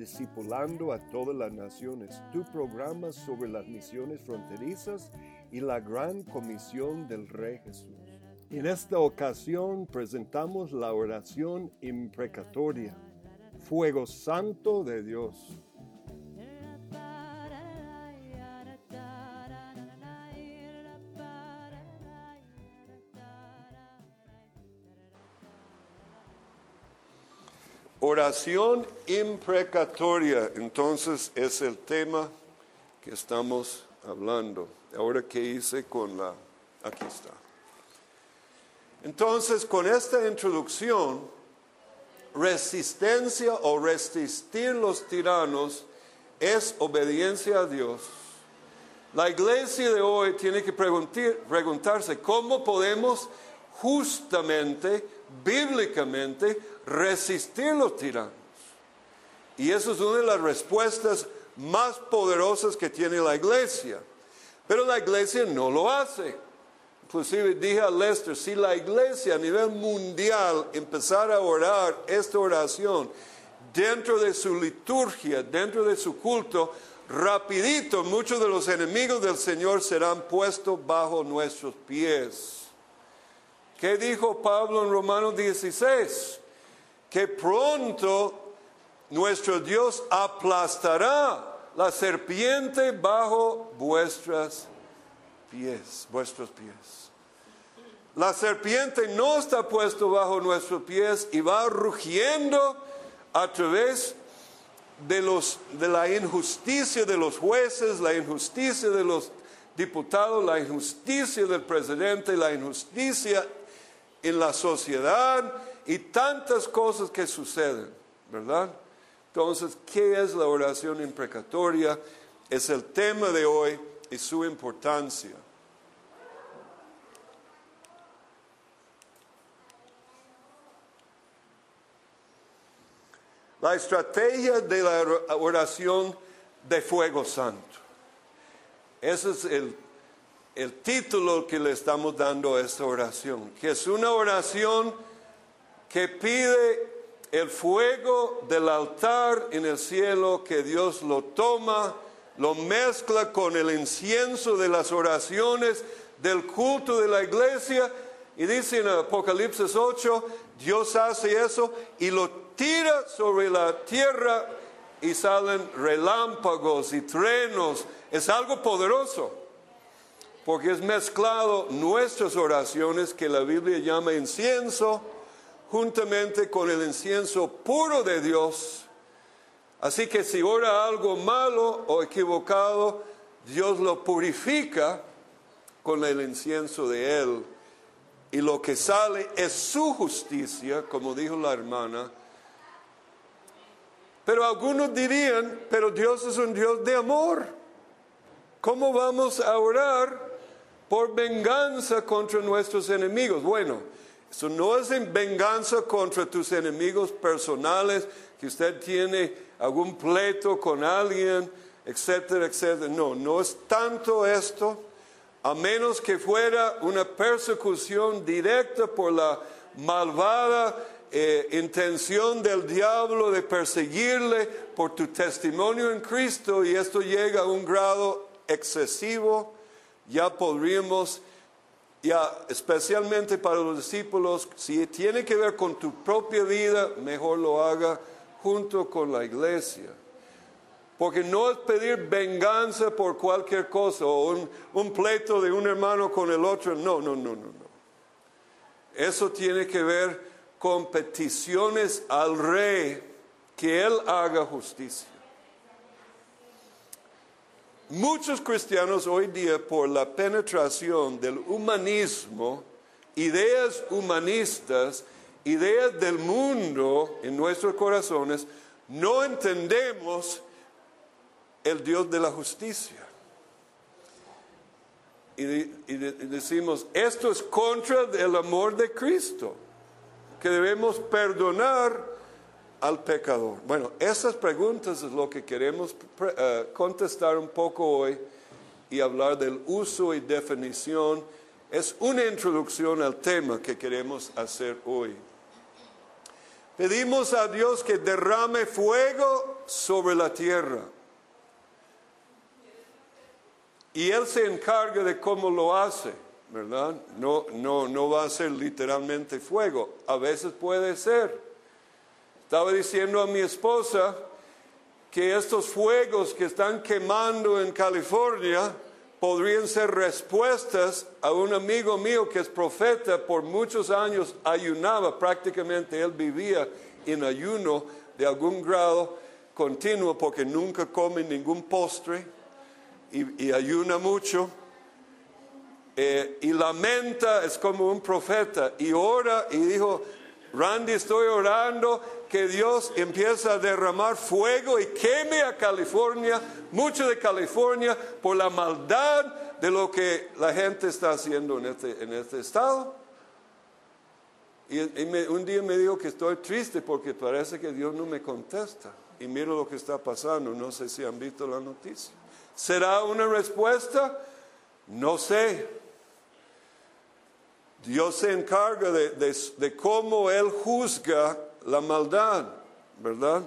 Discipulando a todas las naciones, tu programa sobre las misiones fronterizas y la gran comisión del Rey Jesús. En esta ocasión presentamos la oración imprecatoria, Fuego Santo de Dios. Oración imprecatoria, entonces es el tema que estamos hablando. Ahora que hice con la... Aquí está. Entonces, con esta introducción, resistencia o resistir los tiranos es obediencia a Dios. La iglesia de hoy tiene que preguntarse cómo podemos justamente, bíblicamente, resistir los tiranos. Y eso es una de las respuestas más poderosas que tiene la iglesia. Pero la iglesia no lo hace. Inclusive dije a Lester, si la iglesia a nivel mundial empezara a orar esta oración dentro de su liturgia, dentro de su culto, rapidito muchos de los enemigos del Señor serán puestos bajo nuestros pies. ¿Qué dijo Pablo en Romanos 16? Que pronto nuestro Dios aplastará la serpiente bajo vuestras pies, vuestros pies. La serpiente no está puesto bajo nuestros pies y va rugiendo a través de, los, de la injusticia de los jueces, la injusticia de los diputados, la injusticia del presidente, la injusticia en la sociedad y tantas cosas que suceden, ¿verdad? Entonces, ¿qué es la oración imprecatoria? Es el tema de hoy y su importancia. La estrategia de la oración de fuego santo. Ese es el el título que le estamos dando a esta oración, que es una oración que pide el fuego del altar en el cielo, que Dios lo toma, lo mezcla con el incienso de las oraciones del culto de la iglesia, y dice en Apocalipsis 8, Dios hace eso y lo tira sobre la tierra y salen relámpagos y trenos. Es algo poderoso porque es mezclado nuestras oraciones que la Biblia llama incienso, juntamente con el incienso puro de Dios. Así que si ora algo malo o equivocado, Dios lo purifica con el incienso de Él. Y lo que sale es su justicia, como dijo la hermana. Pero algunos dirían, pero Dios es un Dios de amor. ¿Cómo vamos a orar por venganza contra nuestros enemigos? Bueno, eso no es en venganza contra tus enemigos personales, que usted tiene algún pleito con alguien, etcétera, etcétera. No, no es tanto esto, a menos que fuera una persecución directa por la malvada eh, intención del diablo de perseguirle por tu testimonio en Cristo y esto llega a un grado excesivo, ya podríamos, ya especialmente para los discípulos, si tiene que ver con tu propia vida, mejor lo haga junto con la iglesia. Porque no es pedir venganza por cualquier cosa o un, un pleito de un hermano con el otro. No, no, no, no, no. Eso tiene que ver con peticiones al rey que él haga justicia. Muchos cristianos hoy día por la penetración del humanismo, ideas humanistas, ideas del mundo en nuestros corazones, no entendemos el Dios de la justicia. Y, decimos, esto es contra el amor de Cristo, que debemos perdonar al pecador. Bueno, esas preguntas es lo que queremos eh, contestar un poco hoy y hablar del uso y definición. Es una introducción al tema que queremos hacer hoy. Pedimos a Dios que derrame fuego sobre la tierra. Y Él se encarga de cómo lo hace, ¿verdad? No, no, no va a ser literalmente fuego. A veces puede ser. Estaba diciendo a mi esposa que estos fuegos que están quemando en California podrían ser respuestas a un amigo mío que es profeta, por muchos años ayunaba, prácticamente él vivía en ayuno de algún grado continuo porque nunca come ningún postre y, ayuna mucho. Eh, y lamenta, es como un profeta, y ora y dijo, Randy, estoy orando que Dios empiece a derramar fuego y queme a California, mucho de California, por la maldad de lo que la gente está haciendo en este, en este estado. Y, un día me dijo que estoy triste porque parece que Dios no me contesta. Y miro lo que está pasando, no sé si han visto la noticia. ¿Será una respuesta? No sé. Dios se encarga de, cómo Él juzga la maldad, ¿verdad?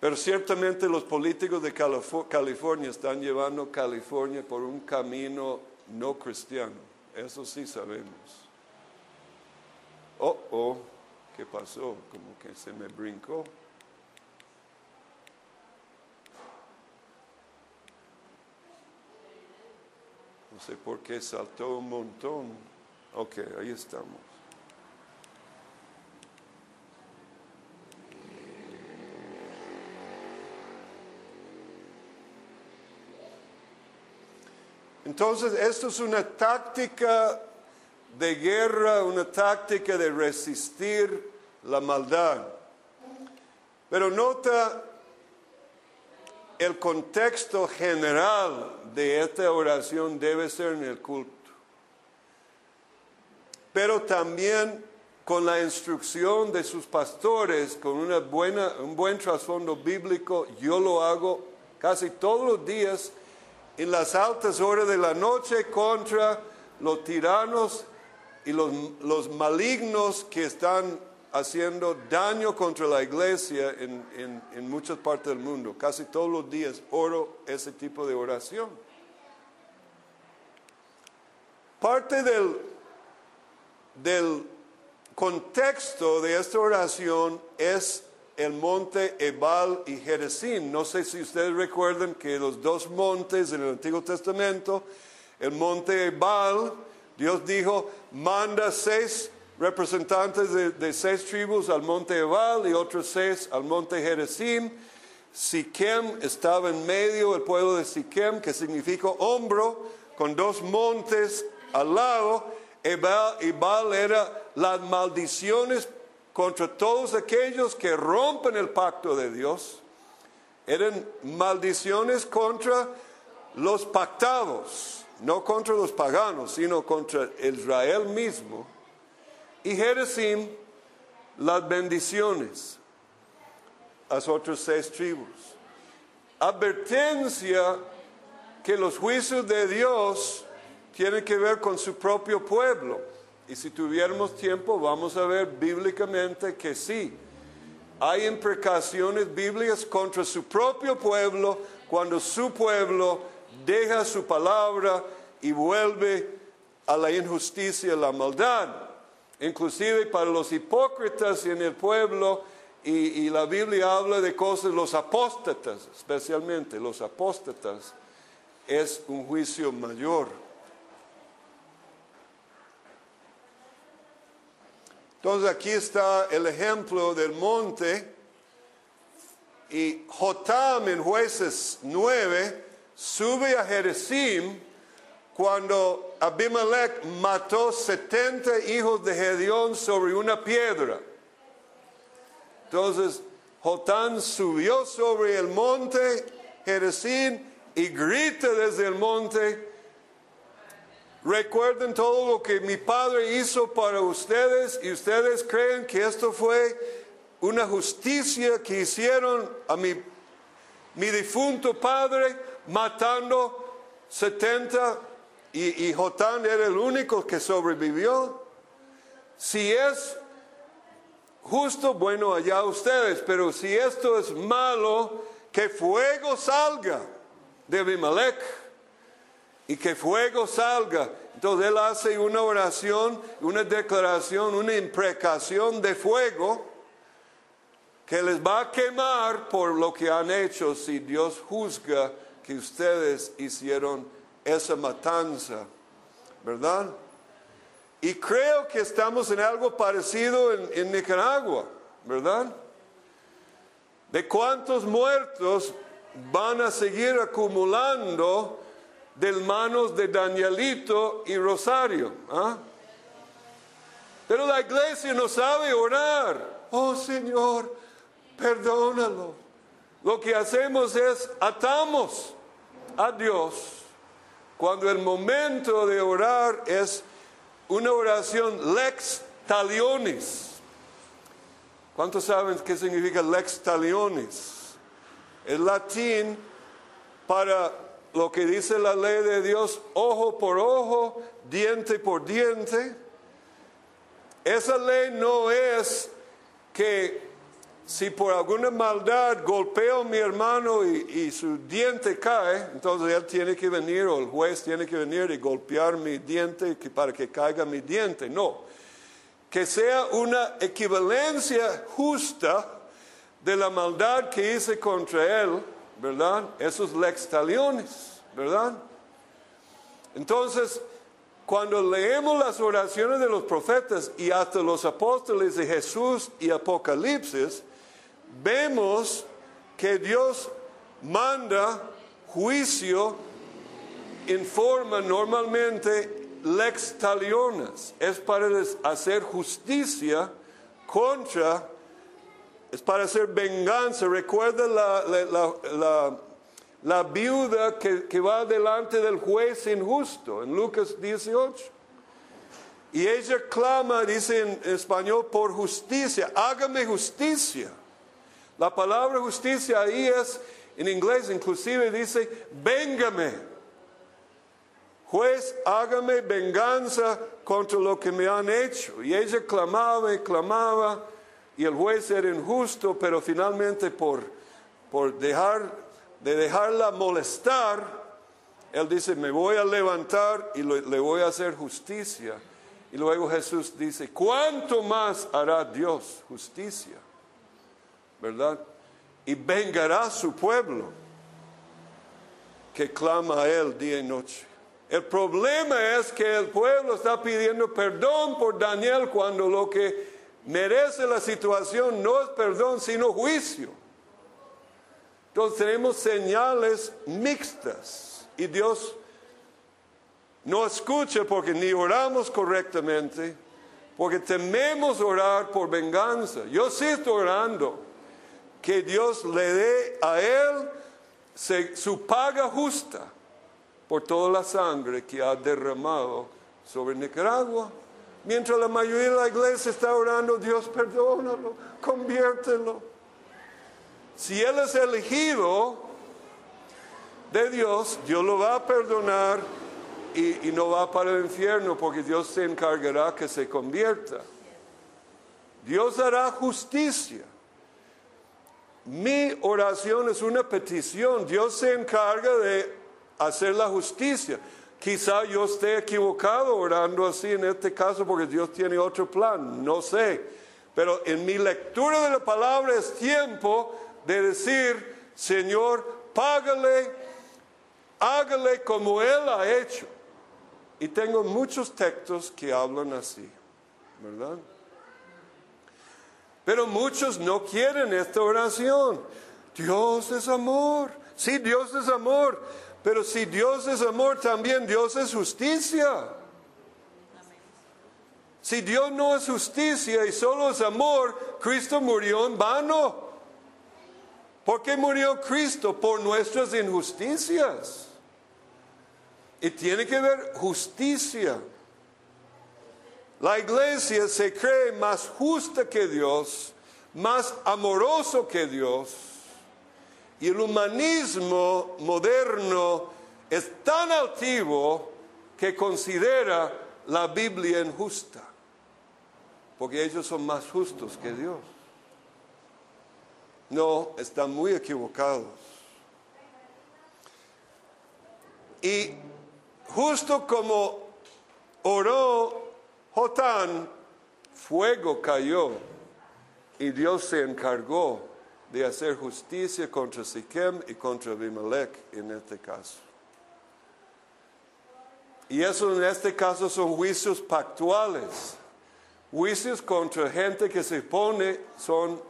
Pero ciertamente los políticos de California están llevando California por un camino no cristiano. Eso sí sabemos. Oh, oh, ¿qué pasó? Como que se me brincó. No sé por qué saltó un montón. Ok, ahí estamos. Entonces, esto es una táctica de guerra, una táctica de resistir la maldad. Pero nota el contexto general de esta oración debe ser en el culto, pero también con la instrucción de sus pastores, con una buena, un buen trasfondo bíblico, yo lo hago casi todos los días en las altas horas de la noche contra los tiranos y los, los malignos que están haciendo daño contra la iglesia en, muchas partes del mundo. Casi todos los días oro ese tipo de oración. Parte del, del contexto de esta oración es el monte Ebal y Jerezim. No sé si ustedes recuerdan que los dos montes en el Antiguo Testamento, el monte Ebal, Dios dijo, manda seis representantes de, seis tribus al monte Ebal y otros seis al monte Jerezim. Siquem estaba en medio, el pueblo de Siquem, que significa hombro, con dos montes al lado. Ebal, Ebal era las maldiciones contra todos aquellos que rompen el pacto de Dios. Eran maldiciones contra los pactados, no contra los paganos, sino contra Israel mismo. Y Jerezim, las bendiciones, las otras seis tribus. Advertencia que los juicios de Dios tienen que ver con su propio pueblo. Y si tuviéramos tiempo, vamos a ver bíblicamente que sí. Hay imprecaciones bíblicas contra su propio pueblo cuando su pueblo deja su palabra y vuelve a la injusticia y la maldad. Inclusive para los hipócritas en el pueblo, y, y la Biblia habla de cosas, los apóstatas, especialmente los apóstatas, es un juicio mayor. Entonces aquí está el ejemplo del monte y Jotam en jueces 9 sube a Jerezim cuando Abimelech mató 70 hijos de Gedeón sobre una piedra. Entonces Jotam subió sobre el monte Jerezim y grita desde el monte, Recuerden todo lo que mi padre hizo para ustedes y ustedes creen que esto fue una justicia que hicieron a mi, mi difunto padre matando 70 y, y Jotán era el único que sobrevivió. Si es justo, bueno, allá ustedes, pero si esto es malo, que fuego salga de Abimelech y que fuego salga. Entonces él hace una oración, una declaración, una imprecación de fuego que les va a quemar por lo que han hecho si Dios juzga que ustedes hicieron esa matanza, ¿verdad? Y creo que estamos en algo parecido en, Nicaragua, ¿verdad? De cuántos muertos van a seguir acumulando de manos de Danielito y Rosario. ¿ah? Pero la iglesia no sabe orar. Oh Señor, perdónalo. Lo que hacemos es atamos a Dios cuando el momento de orar es una oración lex talionis. ¿Cuántos saben qué significa lex talionis? El latín para lo que dice la ley de Dios, ojo por ojo, diente por diente. Esa ley no es que si por alguna maldad golpeo a mi hermano y, su diente cae, entonces él tiene que venir o el juez tiene que venir y golpear mi diente para que caiga mi diente. No, que sea una equivalencia justa de la maldad que hice contra él ¿verdad? Esos lex taliones, ¿verdad? Entonces, cuando leemos las oraciones de los profetas y hasta los apóstoles de Jesús y Apocalipsis, vemos que Dios manda juicio en forma normalmente lex taliones, es para hacer justicia contra es para hacer venganza. Recuerda la, viuda que, va delante del juez injusto en Lucas 18. Y ella clama, dice en español, por justicia, hágame justicia. La palabra justicia ahí es, en inglés inclusive dice, véngame. Juez, hágame venganza contra lo que me han hecho. Y ella clamaba y clamaba y el juez era injusto, pero finalmente por, por dejar, de dejarla molestar, él dice, me voy a levantar y le voy a hacer justicia. Y luego Jesús dice, ¿cuánto más hará Dios justicia? ¿Verdad? Y vengará su pueblo que clama a él día y noche. El problema es que el pueblo está pidiendo perdón por Daniel cuando lo que merece la situación no es perdón, sino juicio. Entonces tenemos señales mixtas y Dios no escucha porque ni oramos correctamente, porque tememos orar por venganza. Yo sí estoy orando que Dios le dé a él su paga justa por toda la sangre que ha derramado sobre Nicaragua. Mientras la mayoría de la iglesia está orando, Dios perdónalo, conviértelo. Si él es elegido de Dios, Dios lo va a perdonar y, y, no va para el infierno porque Dios se encargará que se convierta. Dios hará justicia. Mi oración es una petición. Dios se encarga de hacer la justicia. Quizá yo esté equivocado orando así en este caso porque Dios tiene otro plan, no sé. Pero en mi lectura de la palabra es tiempo de decir, Señor, págale, hágale como Él ha hecho. Y tengo muchos textos que hablan así, ¿verdad? Pero muchos no quieren esta oración. Dios es amor. Sí, Dios es amor. Pero si Dios es amor, también Dios es justicia. Si Dios no es justicia y solo es amor, Cristo murió en vano. ¿Por qué murió Cristo? Por nuestras injusticias. Y tiene que ver justicia. La iglesia se cree más justa que Dios, más amoroso que Dios. Y el humanismo moderno es tan altivo que considera la Biblia injusta, porque ellos son más justos que Dios. No, están muy equivocados. Y justo como oró Jotán, fuego cayó y Dios se encargó de hacer justicia contra Siquem y contra Abimelech en este caso. Y eso en este caso son juicios pactuales, juicios contra gente que se pone son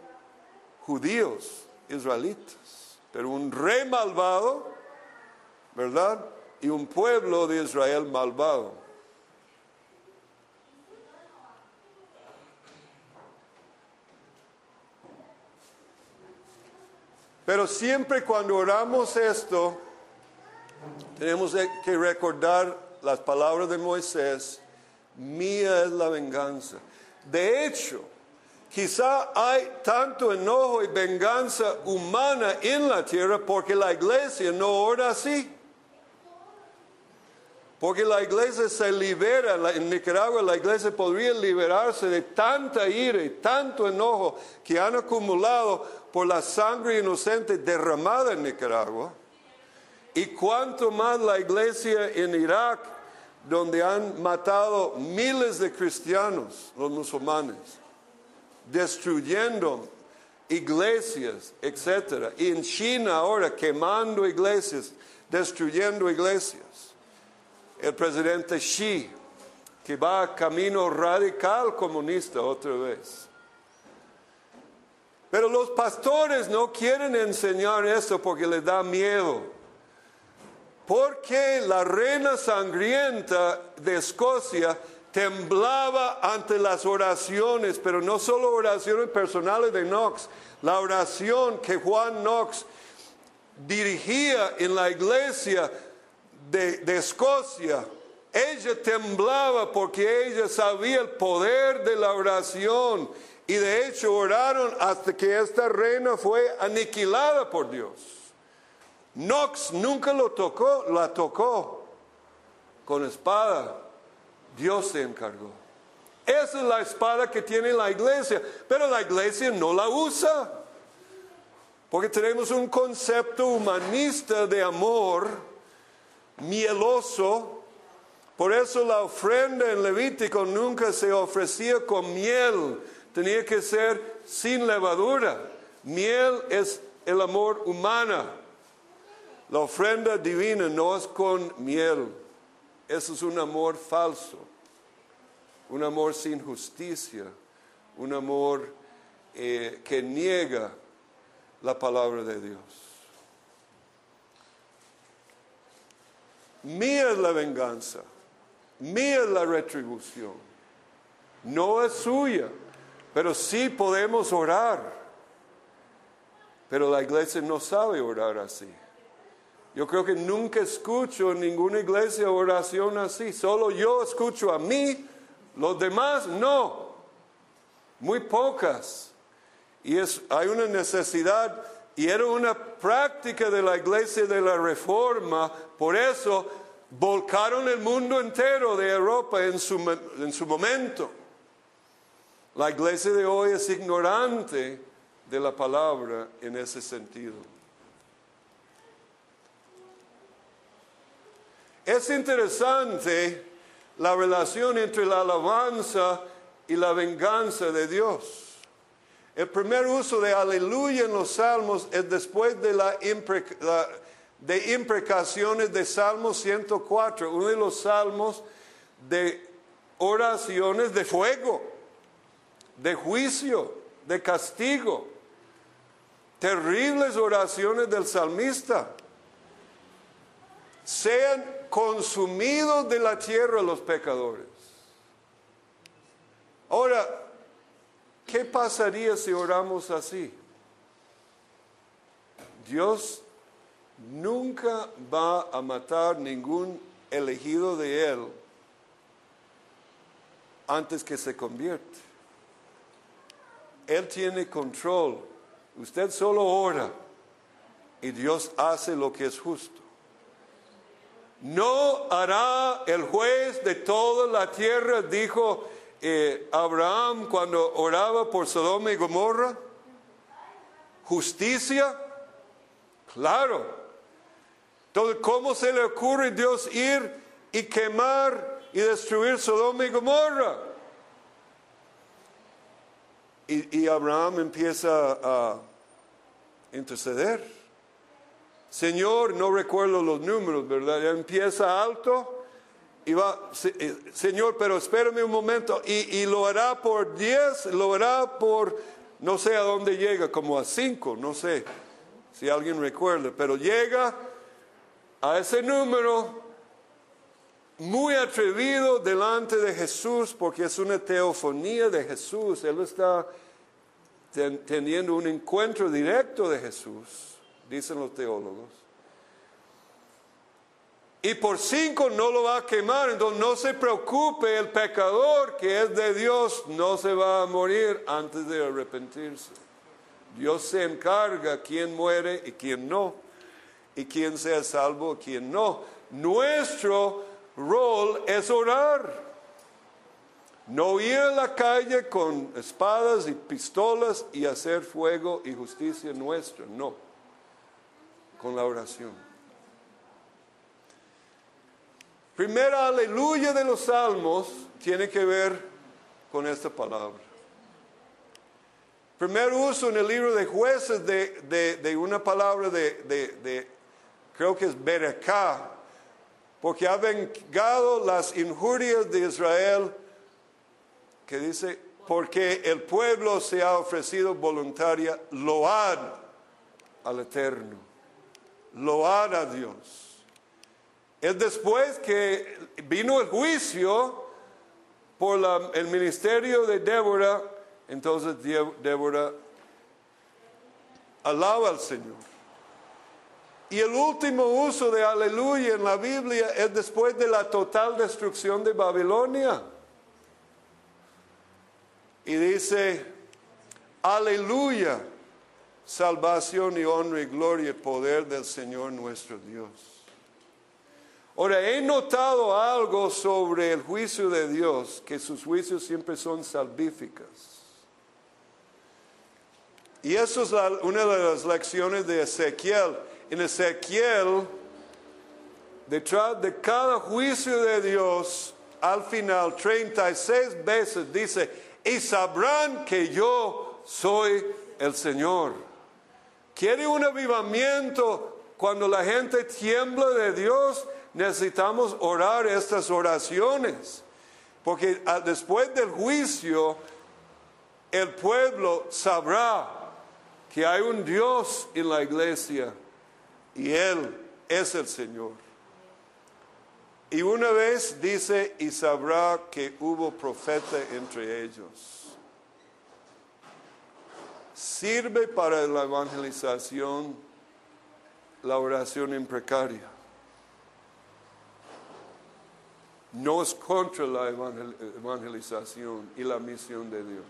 judíos, israelitas, pero un rey malvado, ¿verdad? Y un pueblo de Israel malvado. Pero siempre cuando oramos esto, tenemos que recordar las palabras de Moisés, mía es la venganza. De hecho, quizá hay tanto enojo y venganza humana en la tierra porque la iglesia no ora así. Porque la iglesia se libera, en Nicaragua la iglesia podría liberarse de tanta ira y tanto enojo que han acumulado por la sangre inocente derramada en Nicaragua. Y cuanto más la iglesia en Irak, donde han matado miles de cristianos, los musulmanes, destruyendo iglesias, etc. Y en China ahora quemando iglesias, destruyendo iglesias el presidente Xi, que va camino radical comunista otra vez. Pero los pastores no quieren enseñar eso porque les da miedo. Porque la reina sangrienta de Escocia temblaba ante las oraciones, pero no solo oraciones personales de Knox, la oración que Juan Knox dirigía en la iglesia de, Escocia, ella temblaba porque ella sabía el poder de la oración y de hecho oraron hasta que esta reina fue aniquilada por Dios. Knox nunca lo tocó, la tocó con espada. Dios se encargó. Esa es la espada que tiene la iglesia, pero la iglesia no la usa. Porque tenemos un concepto humanista de amor mieloso. Por eso la ofrenda en Levítico nunca se ofrecía con miel, tenía que ser sin levadura. Miel es el amor humano. La ofrenda divina no es con miel. Eso es un amor falso, un amor sin justicia, un amor eh, que niega la palabra de Dios. Mía es la venganza, mía es la retribución. no es suya, pero sí podemos orar. Pero la iglesia no sabe orar así. Yo creo que nunca escucho en ninguna iglesia oración así. Solo yo escucho a mí, los demás no. Muy pocas. Y es, hay una necesidad, y era una práctica de la iglesia de la reforma. Por eso volcaron el mundo entero de Europa en su, en su momento. La iglesia de hoy es ignorante de la palabra en ese sentido. Es interesante la relación entre la alabanza y la venganza de Dios. El primer uso de aleluya en los salmos es después de la, de imprecaciones de Salmo 104, uno de los salmos de oraciones de fuego, de juicio, de castigo, terribles oraciones del salmista. Sean consumidos de la tierra los pecadores. Ahora, ¿qué pasaría si oramos así? Dios nunca va a matar ningún elegido de Él antes que se convierte. Él tiene control. Usted solo ora y Dios hace lo que es justo. No hará el juez de toda la tierra, dijo eh, Abraham cuando oraba por Sodoma y Gomorra. Justicia, claro. Entonces, ¿cómo se le ocurre a Dios ir y quemar y destruir Sodoma y Gomorra? y Abraham empieza a interceder. Señor, no recuerdo los números, ¿verdad? Empieza alto y va, eh, Señor, pero espérame un momento, y, lo hará por 10, lo hará por, no sé a dónde llega, como a 5, no sé si alguien recuerda, pero llega a ese número muy atrevido delante de Jesús, porque es una teofonía de Jesús, Él está teniendo un encuentro directo de Jesús dicen los teólogos. Y por cinco no lo va a quemar, entonces no se preocupe, el pecador que es de Dios no se va a morir antes de arrepentirse. Dios se encarga quién muere y quién no, y quién sea salvo y quién no. Nuestro rol es orar. No ir a la calle con espadas y pistolas y hacer fuego y justicia nuestra, no con la oración. Primera aleluya de los salmos tiene que ver con esta palabra. Primer uso en el libro de jueces de, una palabra de, creo que es berecá, porque ha vengado las injurias de Israel, que dice, porque el pueblo se ha ofrecido voluntaria, load al Eterno loar a Dios. Es después que vino el juicio por el ministerio de Débora, entonces Débora alaba al Señor. Y el último uso de aleluya en la Biblia es después de la total destrucción de Babilonia. Y dice, aleluya salvación y honra y gloria y poder del Señor nuestro Dios. Ahora, he notado algo sobre el juicio de Dios, que sus juicios siempre son salvíficas. Y eso es una de las lecciones de Ezequiel. En Ezequiel, detrás de cada juicio de Dios, al final, 36 veces dice, y sabrán que yo soy el Señor. ¿Quiere un avivamiento cuando la gente tiembla de Dios? Necesitamos orar estas oraciones. Porque ah, después del juicio, el pueblo sabrá que hay un Dios en la iglesia y Él es el Señor. Y una vez dice, y sabrá que hubo profeta entre ellos. Sirve para la evangelización la oración imprecaria. No es contra la evangel- evangelización y la misión de Dios.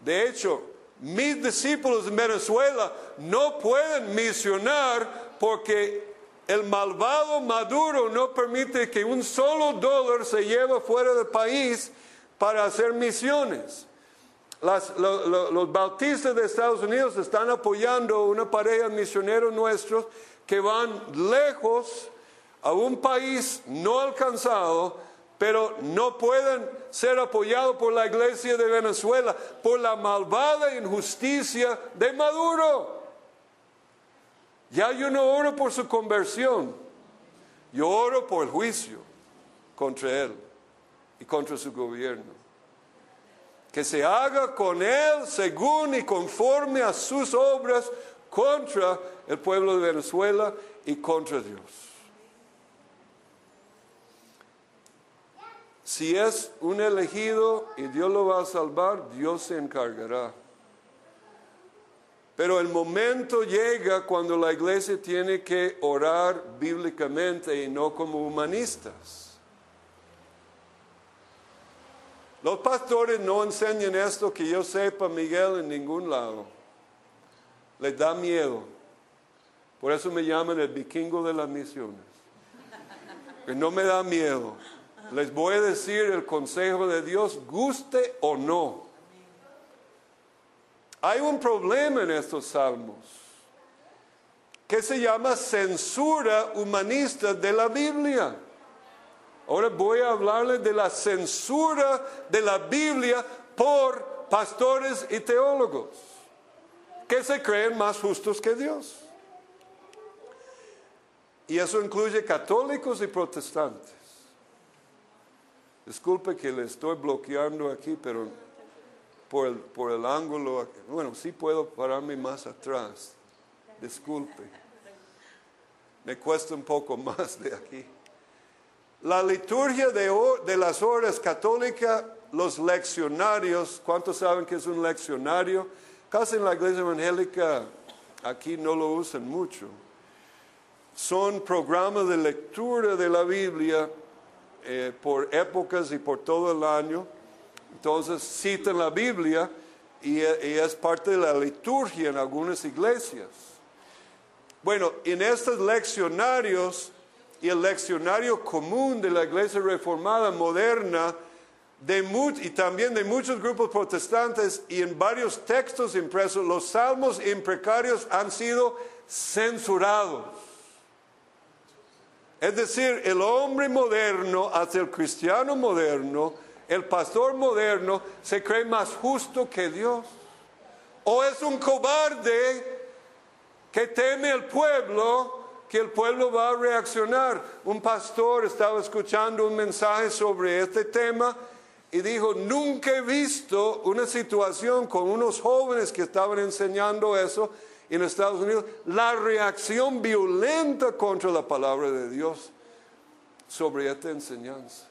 De hecho, mis discípulos en Venezuela no pueden misionar porque el malvado Maduro no permite que un solo dólar se lleve fuera del país para hacer misiones. Los bautistas de Estados Unidos están apoyando una pareja de misioneros nuestros que van lejos a un país no alcanzado, pero no pueden ser apoyados por la iglesia de Venezuela por la malvada injusticia de Maduro. Ya yo no oro por su conversión, yo oro por el juicio contra él y contra su gobierno que se haga con él según y conforme a sus obras contra el pueblo de Venezuela y contra Dios. Si es un elegido y Dios lo va a salvar, Dios se encargará. Pero el momento llega cuando la iglesia tiene que orar bíblicamente y no como humanistas. Los pastores no enseñan esto que yo sepa, Miguel, en ningún lado. Les da miedo. Por eso me llaman el vikingo de las misiones. Que no me da miedo. Les voy a decir el consejo de Dios, guste o no. Hay un problema en estos salmos que se llama censura humanista de la Biblia. Ahora voy a hablarles de la censura de la Biblia por pastores y teólogos que se creen más justos que Dios. Y eso incluye católicos y protestantes. Disculpe que le estoy bloqueando aquí, pero por el, por el ángulo, bueno, sí puedo pararme más atrás. Disculpe. Me cuesta un poco más de aquí. La liturgia de, de las horas católicas, los leccionarios, ¿cuántos saben que es un leccionario? Casi en la iglesia evangélica aquí no lo usan mucho. Son programas de lectura de la Biblia eh, por épocas y por todo el año. Entonces citan la Biblia y, eh, y es parte de la liturgia en algunas iglesias. Bueno, en estos leccionarios y el leccionario común de la iglesia reformada moderna de y también de muchos grupos protestantes y en varios textos impresos, los salmos imprecarios han sido censurados. Es decir, el hombre moderno, hasta el cristiano moderno, el pastor moderno, se cree más justo que Dios. O es un cobarde que teme al pueblo, que el pueblo va a reaccionar. Un pastor estaba escuchando un mensaje sobre este tema y dijo, nunca he visto una situación con unos jóvenes que estaban enseñando eso en Estados Unidos, la reacción violenta contra la palabra de Dios sobre esta enseñanza.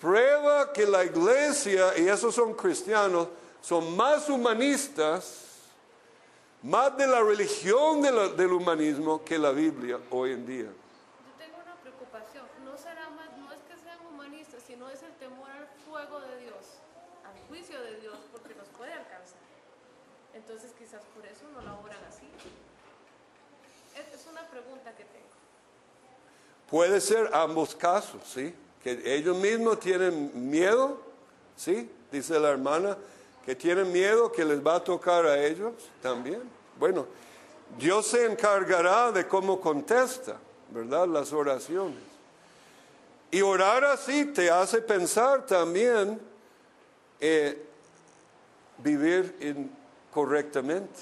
Prueba que la iglesia, y esos son cristianos, son más humanistas más de la religión del humanismo que la Biblia hoy en día. Yo tengo una preocupación. No será más, no es que sean humanistas, sino es el temor al fuego de Dios, al juicio de Dios, porque nos puede alcanzar. Entonces quizás por eso no la oran así. Es, es una pregunta que tengo. Puede ser ambos casos, ¿sí? Que ellos mismos tienen miedo, ¿sí? Dice la hermana, que tienen miedo que les va a tocar a ellos también. Bueno, Dios se encargará de cómo contesta, ¿verdad? Las oraciones. Y orar así te hace pensar también eh, vivir correctamente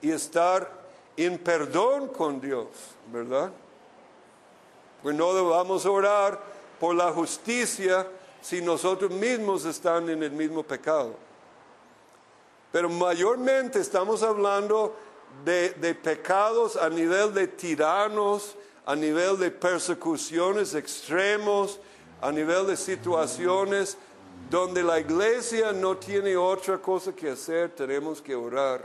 y estar en perdón con Dios, ¿verdad? Pues no vamos orar por la justicia si nosotros mismos estamos en el mismo pecado. Pero mayormente estamos hablando de, de pecados a nivel de tiranos, a nivel de persecuciones extremos, a nivel de situaciones donde la iglesia no tiene otra cosa que hacer, tenemos que orar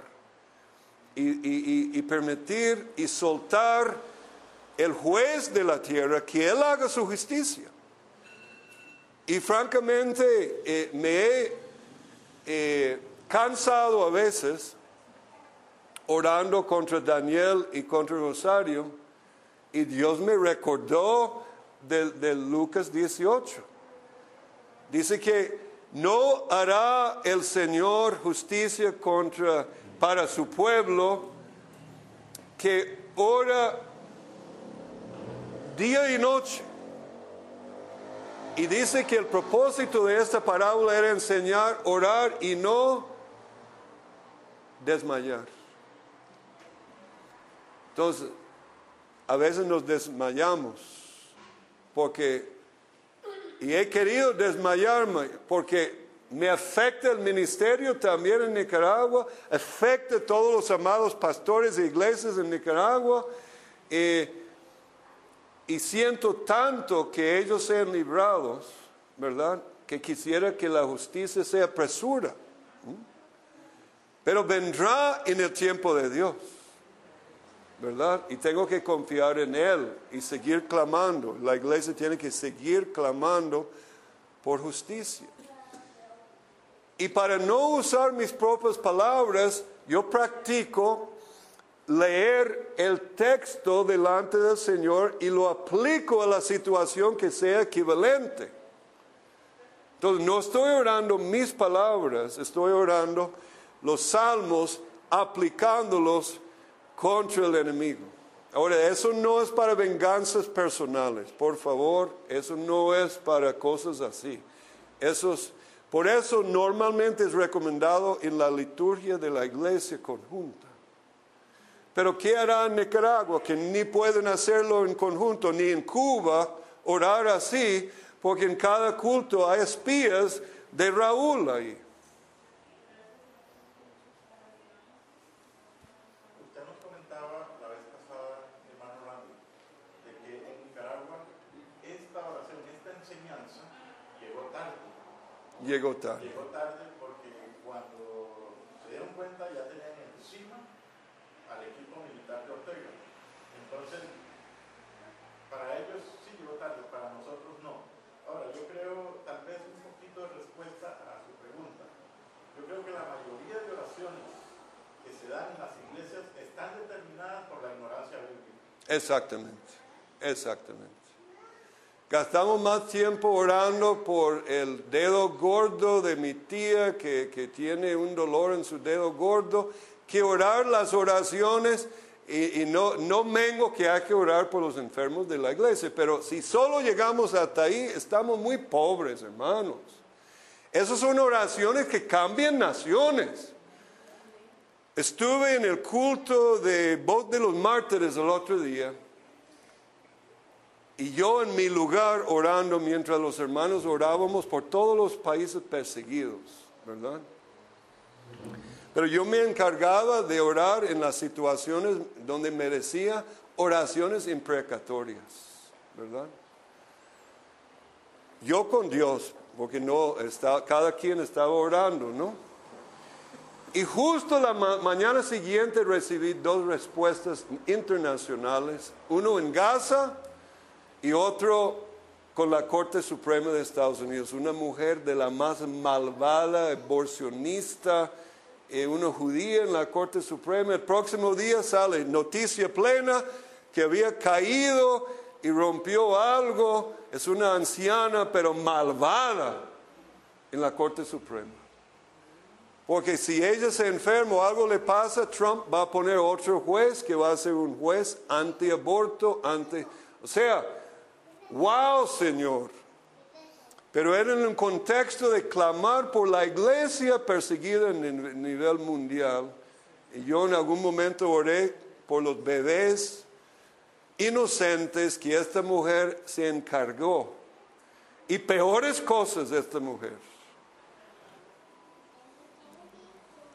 y- y- y permitir y soltar el juez de la tierra que él haga su justicia. Y francamente eh, me he eh, cansado a veces orando contra Daniel y contra Rosario y Dios me recordó de, de Lucas 18. Dice que no hará el Señor justicia contra para su pueblo que ora día y noche. Y dice que el propósito de esta parábola era enseñar, orar y no desmayar. Entonces, a veces nos desmayamos porque, y he querido desmayarme porque me afecta el ministerio también en Nicaragua, afecta a todos los amados pastores e iglesias en Nicaragua. eh, y siento tanto que ellos sean librados, ¿verdad? Que quisiera que la justicia sea presura. Pero vendrá en el tiempo de Dios, ¿verdad? Y tengo que confiar en Él y seguir clamando. La iglesia tiene que seguir clamando por justicia. Y para no usar mis propias palabras, yo practico leer el texto delante del Señor y lo aplico a la situación que sea equivalente. Entonces, no estoy orando mis palabras, estoy orando los salmos aplicándolos contra el enemigo. Ahora, eso no es para venganzas personales, por favor, eso no es para cosas así. Eso es- por eso normalmente es recomendado en la liturgia de la iglesia conjunta. Pero ¿qué hará en Nicaragua? Que ni pueden hacerlo en conjunto, ni en Cuba orar así, porque en cada culto hay espías de Raúl ahí. Usted nos comentaba la vez pasada, hermano Randy, de que en Nicaragua esta oración, esta enseñanza llegó tarde. Llegó tarde. Llegó tarde porque cuando se dieron cuenta ya tenían encima al equipo militar de Ortega. Entonces, para ellos sí llegó tarde, para nosotros no. Ahora, yo creo, tal vez un poquito de respuesta a su pregunta. Yo creo que la mayoría de oraciones las iglesias están determinadas por la ignorancia. Exactamente, exactamente. Gastamos más tiempo orando por el dedo gordo de mi tía que, que tiene un dolor en su dedo gordo, que orar las oraciones y, y no, no mengo que hay que orar por los enfermos de la iglesia, pero si solo llegamos hasta ahí, estamos muy pobres, hermanos. Esas son oraciones que cambian naciones. Estuve en el culto de Voz de los Mártires el otro día y yo en mi lugar orando mientras los hermanos orábamos por todos los países perseguidos, ¿verdad? Pero yo me encargaba de orar en las situaciones donde merecía oraciones imprecatorias, ¿verdad? Yo con Dios, porque no está, cada quien estaba orando, ¿no? Y justo la ma- mañana siguiente recibí dos respuestas internacionales, uno en Gaza y otro con la Corte Suprema de Estados Unidos, una mujer de la más malvada, aborcionista, eh, una judía en la Corte Suprema. El próximo día sale noticia plena que había caído y rompió algo, es una anciana pero malvada en la Corte Suprema. Porque si ella se enferma o algo le pasa, Trump va a poner otro juez que va a ser un juez antiaborto, anti... O sea, wow, Señor. Pero era en un contexto de clamar por la iglesia perseguida en el nivel mundial. Y yo en algún momento oré por los bebés inocentes que esta mujer se encargó. Y peores cosas de esta mujer.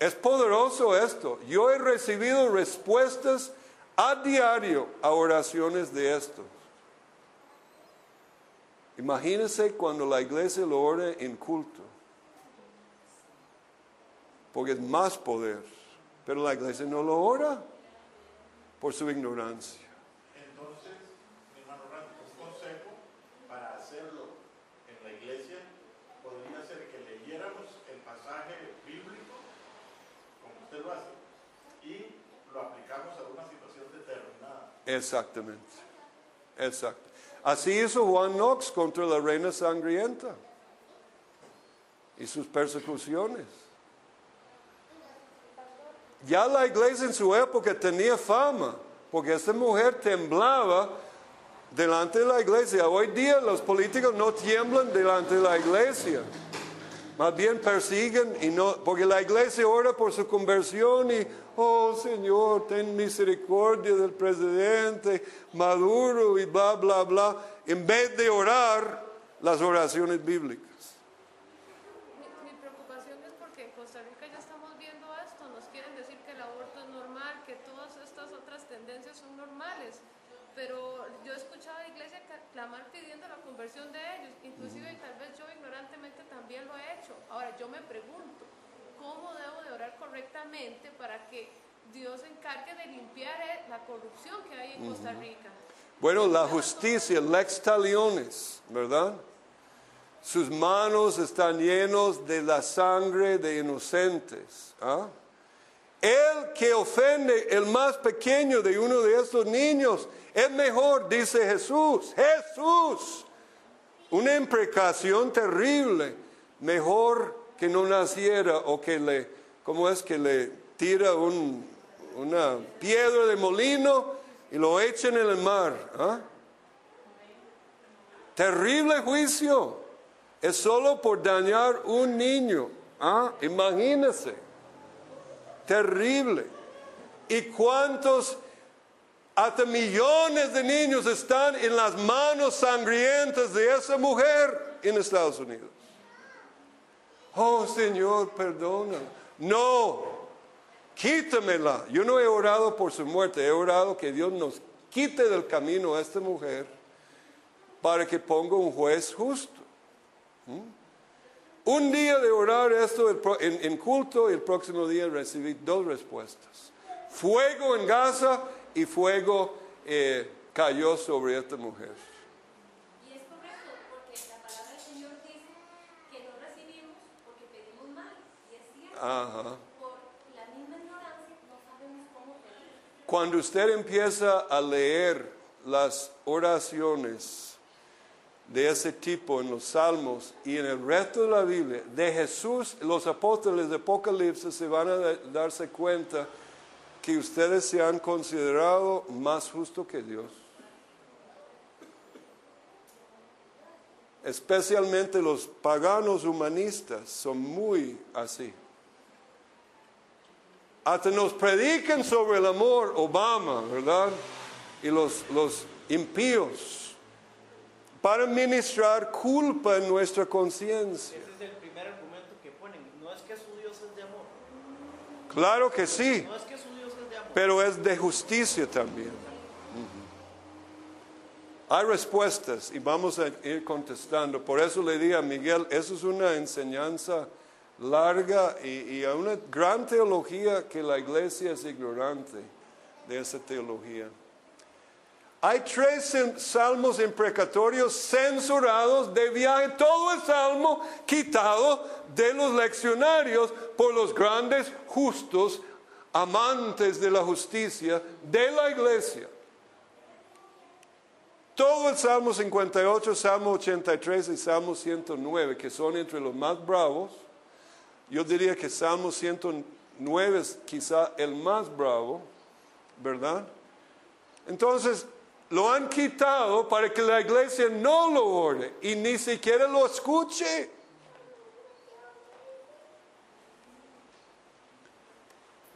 Es poderoso esto. Yo he recibido respuestas a diario a oraciones de estos. Imagínense cuando la iglesia lo ore en culto, porque es más poder, pero la iglesia no lo ora por su ignorancia. Entonces, mi hermano Randy, un consejo para hacerlo en la iglesia podría ser que leyéramos el pasaje bíblico, como usted lo hace, y lo aplicamos a una situación determinada. Exactamente. Exacto. Así hizo Juan Knox contra la reina sangrienta y sus persecuciones. Ya la iglesia en su época tenía fama, porque esta mujer temblaba delante de la iglesia. Hoy día los políticos no tiemblan delante de la iglesia. Más bien persiguen y no, porque la iglesia ora por su conversión y, oh Señor, ten misericordia del presidente Maduro y bla, bla, bla, en vez de orar las oraciones bíblicas. Mi, mi preocupación es porque en Costa Rica ya estamos viendo esto, nos quieren decir que el aborto es normal, que todas estas otras tendencias son normales, pero yo he escuchado a la iglesia ca- clamar pidiendo la conversión de ellos, inclusive y tal vez yo ignorantemente también lo he hecho. Ahora yo me pregunto, ¿cómo debo de orar correctamente para que Dios se encargue de limpiar eh, la corrupción que hay en Costa Rica? Bueno, la justicia, lex taliones, ¿verdad? Sus manos están llenos de la sangre de inocentes. ¿ah? El que ofende el más pequeño de uno de estos niños es mejor, dice Jesús. Jesús. Una imprecación terrible. Mejor que no naciera o que le, ¿cómo es que le tira un- una piedra de molino y lo echen en el mar? ¿ah? Terrible juicio. Es solo por dañar un niño. ¿ah? Imagínense. Terrible. ¿Y cuántos, hasta millones de niños están en las manos sangrientas de esa mujer en Estados Unidos? Oh Señor, perdona. No, quítamela. Yo no he orado por su muerte, he orado que Dios nos quite del camino a esta mujer para que ponga un juez justo. ¿Mm? Un día de orar esto en culto y el próximo día recibí dos respuestas. Fuego en Gaza y fuego eh, cayó sobre esta mujer. Y es correcto, porque la palabra del Señor dice que no recibimos porque pedimos mal. Y es cierto, Ajá. por la misma ignorancia no sabemos cómo pedir. Cuando usted empieza a leer las oraciones de ese tipo en los salmos y en el resto de la Biblia, de Jesús, los apóstoles de Apocalipsis se van a da- darse cuenta que ustedes se han considerado más justo que Dios. Especialmente los paganos humanistas son muy así. Hasta nos predican sobre el amor Obama, ¿verdad? Y los, los impíos para ministrar culpa en nuestra conciencia. Ese es el primer argumento que ponen. No es que su Dios es de amor. Claro que sí, No es que su Dios es de amor. pero es de justicia también. Hay respuestas y vamos a ir contestando. Por eso le dije a Miguel, eso es una enseñanza larga y, a una gran teología que la iglesia es ignorante de esa teología. Hay tres salmos imprecatorios censurados de viaje, todo el salmo quitado de los leccionarios por los grandes justos amantes de la justicia de la iglesia. Todo el Salmo 58, Salmo 83 y Salmo 109, que son entre los más bravos, yo diría que Salmo 109 es quizá el más bravo, ¿verdad? Entonces, lo han quitado para que la iglesia no lo ore y ni siquiera lo escuche.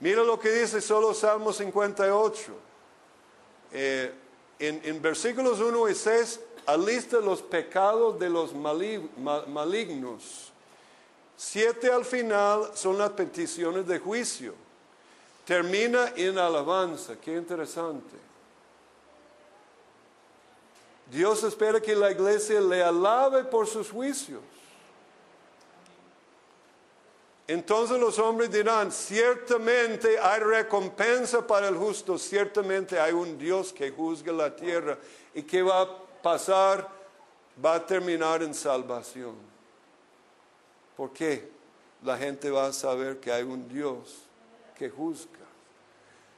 Mira lo que dice solo Salmo 58. Eh, en, en versículos 1 y 6 alista los pecados de los mali- ma- malignos. Siete al final son las peticiones de juicio. Termina en alabanza. Qué interesante. Dios espera que la iglesia le alabe por sus juicios. Entonces los hombres dirán, ciertamente hay recompensa para el justo, ciertamente hay un Dios que juzga la tierra y que va a pasar, va a terminar en salvación. ¿Por qué? La gente va a saber que hay un Dios que juzga.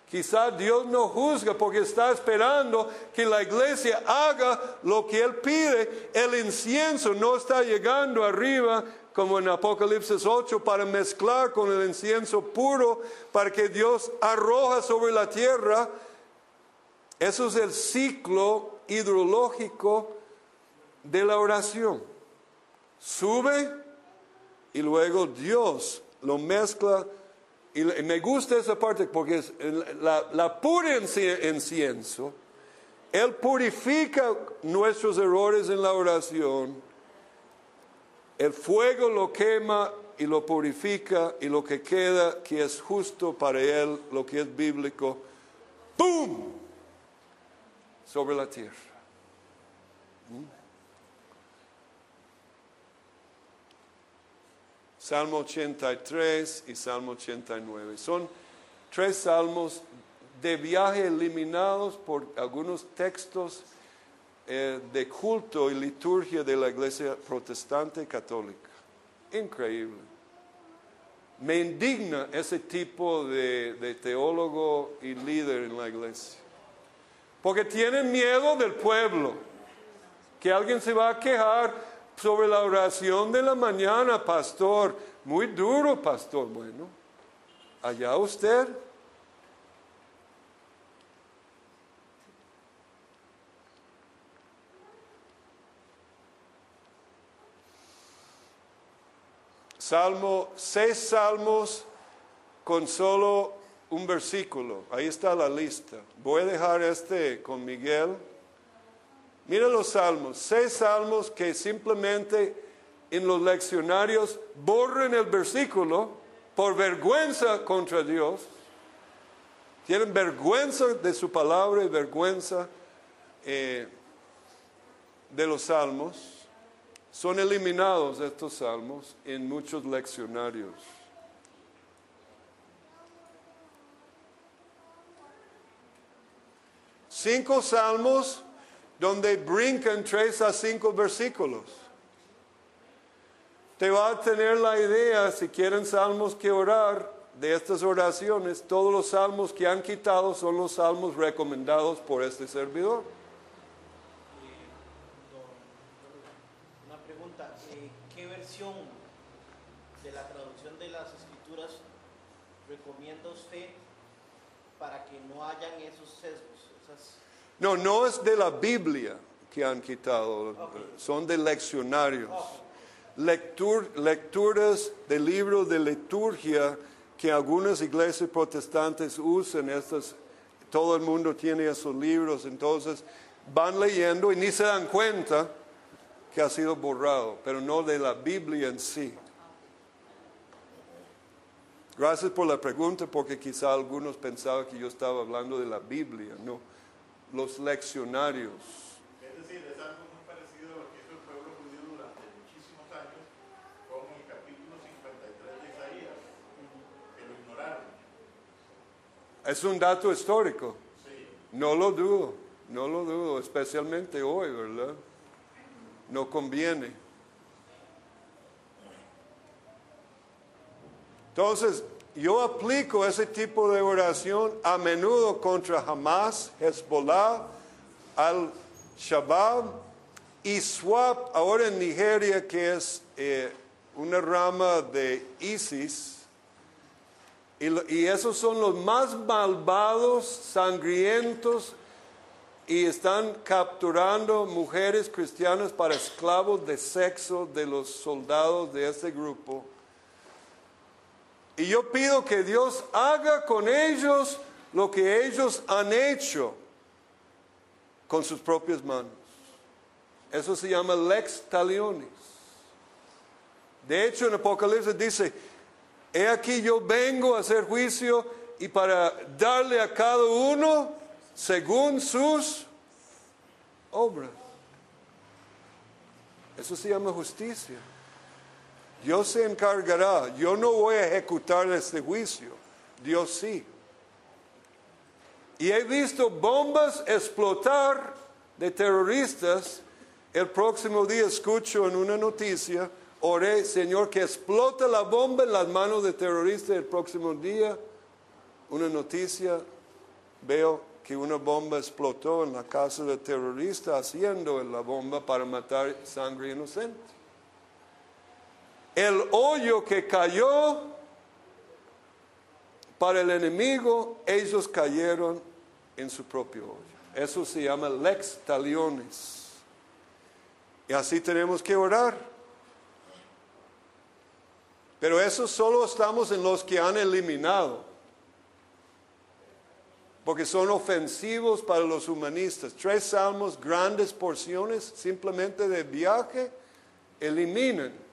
Quizá Dios no juzga porque está esperando que la iglesia haga lo que Él pide. El incienso no está llegando arriba como en Apocalipsis 8 para mezclar con el incienso puro para que Dios arroja sobre la tierra. Eso es el ciclo hidrológico de la oración. Sube y luego Dios lo mezcla y me gusta esa parte porque es la, la pura incienso, Él purifica nuestros errores en la oración, el fuego lo quema y lo purifica y lo que queda que es justo para Él, lo que es bíblico, ¡pum! sobre la tierra. Salmo 83 y Salmo 89. Son tres salmos de viaje eliminados por algunos textos eh, de culto y liturgia de la iglesia protestante católica. Increíble. Me indigna ese tipo de, de teólogo y líder en la iglesia. Porque tienen miedo del pueblo. Que alguien se va a quejar sobre la oración de la mañana, pastor. Muy duro, pastor. Bueno, allá usted. Salmo, seis salmos con solo un versículo. Ahí está la lista. Voy a dejar este con Miguel. Mira los salmos, seis salmos que simplemente en los leccionarios borren el versículo por vergüenza contra Dios. Tienen vergüenza de su palabra y vergüenza eh, de los salmos. Son eliminados estos salmos en muchos leccionarios. Cinco salmos donde brincan tres a cinco versículos. Te va a tener la idea, si quieren salmos que orar, de estas oraciones, todos los salmos que han quitado son los salmos recomendados por este servidor. Una pregunta, eh, ¿qué versión de la traducción de las escrituras recomienda usted para que no hayan esos sesgos? Esas... No, no es de la Biblia que han quitado, son de leccionarios. Lectur- lecturas de libros de liturgia que algunas iglesias protestantes usan, estas, todo el mundo tiene esos libros, entonces van leyendo y ni se dan cuenta que ha sido borrado, pero no de la Biblia en sí. Gracias por la pregunta, porque quizá algunos pensaban que yo estaba hablando de la Biblia, no, los leccionarios. Es decir, es algo muy parecido a lo que hizo el pueblo judío durante muchísimos años con el capítulo 53 de Isaías, que lo ignoraron. Es un dato histórico. Sí. No lo dudo, no lo dudo, especialmente hoy, ¿verdad? No conviene. Entonces, yo aplico ese tipo de oración a menudo contra Hamas, Hezbollah, Al-Shabaab y SWAP, ahora en Nigeria, que es eh, una rama de ISIS. Y, esos son los más malvados, sangrientos, y están capturando mujeres cristianas para esclavos de sexo de los soldados de este grupo. Y yo pido que Dios haga con ellos lo que ellos han hecho con sus propias manos. Eso se llama lex talionis. De hecho, en Apocalipsis dice, he aquí yo vengo a hacer juicio y para darle a cada uno según sus obras. Eso se llama justicia. Dios se encargará. Yo no voy a ejecutar este juicio. Dios sí. Y he visto bombas explotar de terroristas. El próximo día escucho en una noticia, oré, Señor, que explote la bomba en las manos de terroristas. El próximo día, una noticia, veo que una bomba explotó en la casa del terrorista haciendo la bomba para matar sangre inocente. El hoyo que cayó para el enemigo, ellos cayeron en su propio hoyo. Eso se llama lex taliones. Y así tenemos que orar. Pero eso solo estamos en los que han eliminado. Porque son ofensivos para los humanistas. Tres salmos, grandes porciones, simplemente de viaje, eliminan.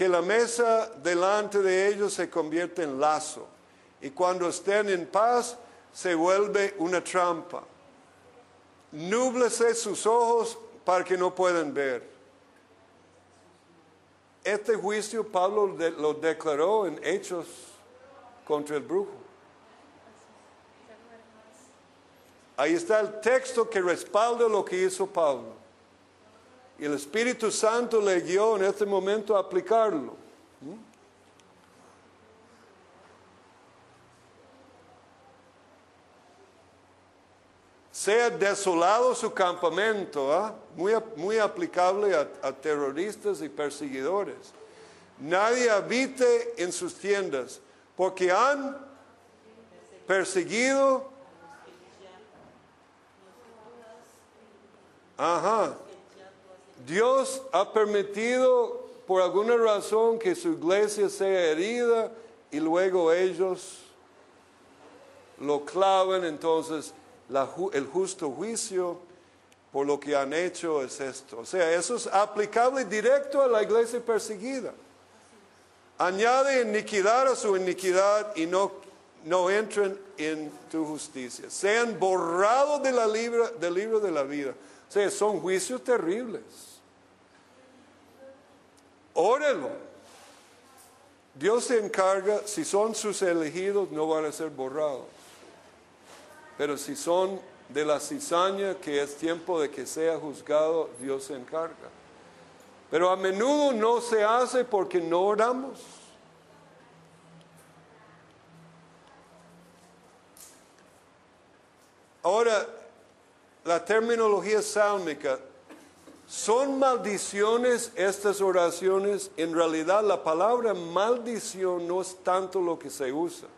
Que la mesa delante de ellos se convierte en lazo. Y cuando estén en paz, se vuelve una trampa. Núblese sus ojos para que no puedan ver. Este juicio Pablo lo declaró en Hechos contra el brujo. Ahí está el texto que respalda lo que hizo Pablo. El Espíritu Santo le guió en este momento a aplicarlo. Sea desolado su campamento, ¿ah? muy, aplicable a, a terroristas y perseguidores. Nadie habite en sus tiendas, porque han perseguido. Ajá. Dios ha permitido por alguna razón que su iglesia sea herida y luego ellos lo clavan, entonces el justo juicio por lo que han hecho es esto. O sea, eso es aplicable directo a la iglesia perseguida. Añade iniquidad a su iniquidad y no, no entren en tu justicia. Sean borrados de del libro de la vida. O sea, son juicios terribles. Órelo. Dios se encarga, si son sus elegidos, no van a ser borrados. Pero si son de la cizaña, que es tiempo de que sea juzgado, Dios se encarga. Pero a menudo no se hace porque no oramos. Ahora, la terminología sálmica, ¿son maldiciones estas oraciones? En realidad la palabra maldición no es tanto lo que se usa.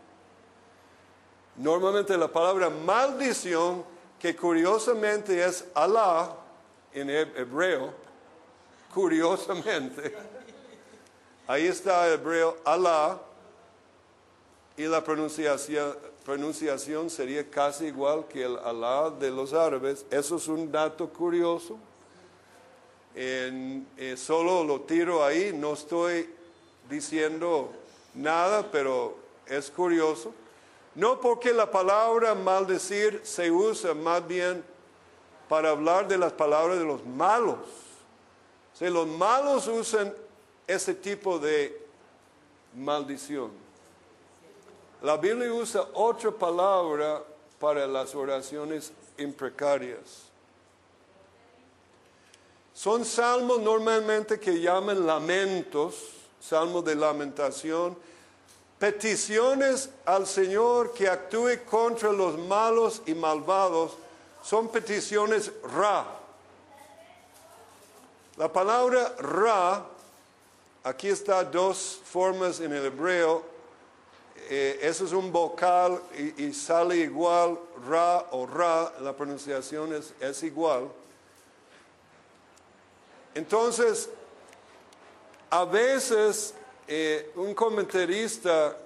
Normalmente la palabra maldición, que curiosamente es Alá en he- hebreo, curiosamente, ahí está hebreo Alá, y la pronunciación, pronunciación sería casi igual que el Alá de los árabes. Eso es un dato curioso. Eh, solo lo tiro ahí, no estoy diciendo nada, pero es curioso. No porque la palabra maldecir se usa más bien para hablar de las palabras de los malos. O sea, los malos usan ese tipo de maldición. La Biblia usa otra palabra para las oraciones imprecarias. Son salmos normalmente que llaman lamentos, salmos de lamentación, peticiones al Señor que actúe contra los malos y malvados, son peticiones ra. La palabra ra, aquí está dos formas en el hebreo, eh, eso es un vocal y, sale igual, ra o ra, la pronunciación es igual. Entonces, a veces eh, un comentarista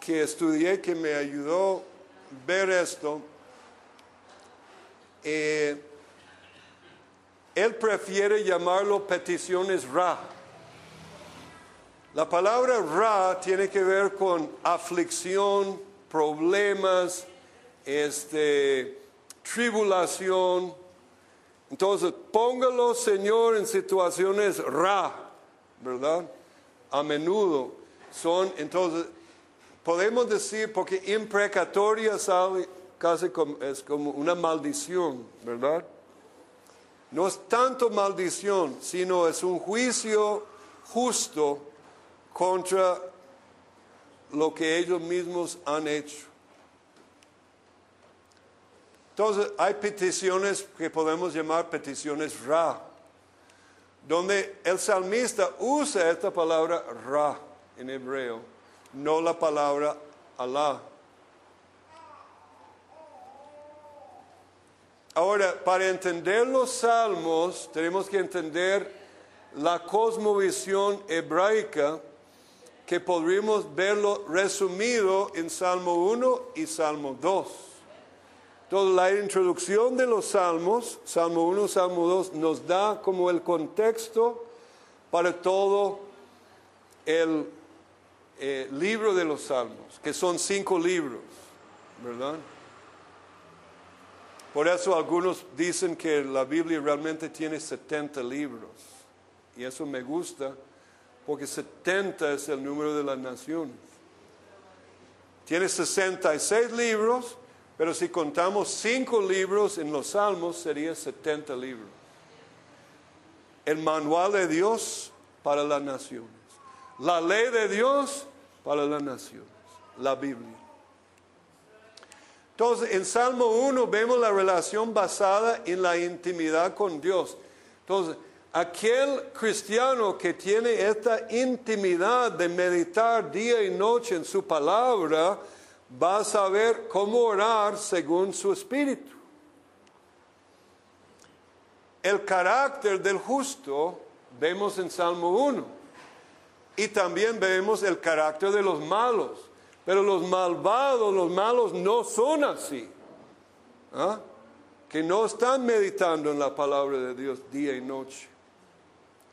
que estudié que me ayudó a ver esto, eh, él prefiere llamarlo peticiones ra. La palabra ra tiene que ver con aflicción, problemas, este, tribulación. Entonces, póngalo, Señor, en situaciones ra, ¿verdad? A menudo son, entonces, podemos decir, porque imprecatoria sabe, casi es como una maldición, ¿verdad? No es tanto maldición, sino es un juicio justo contra lo que ellos mismos han hecho. Entonces, hay peticiones que podemos llamar peticiones ra, donde el salmista usa esta palabra ra en hebreo, no la palabra Alá. Ahora, para entender los salmos, tenemos que entender la cosmovisión hebraica que podríamos verlo resumido en Salmo 1 y Salmo 2. Entonces, la introducción de los salmos, Salmo 1, Salmo 2, nos da como el contexto para todo el eh, libro de los salmos, que son cinco libros, ¿verdad? Por eso algunos dicen que la Biblia realmente tiene 70 libros. Y eso me gusta, porque 70 es el número de las naciones. Tiene 66 libros, pero si contamos 5 libros en los salmos, sería 70 libros. El manual de Dios para las naciones. La ley de Dios para las naciones. La Biblia. Entonces, en Salmo 1 vemos la relación basada en la intimidad con Dios. Entonces, aquel cristiano que tiene esta intimidad de meditar día y noche en su palabra, va a saber cómo orar según su espíritu. El carácter del justo vemos en Salmo 1. Y también vemos el carácter de los malos. Pero los malvados, los malos no son así. ¿ah? Que no están meditando en la palabra de Dios día y noche.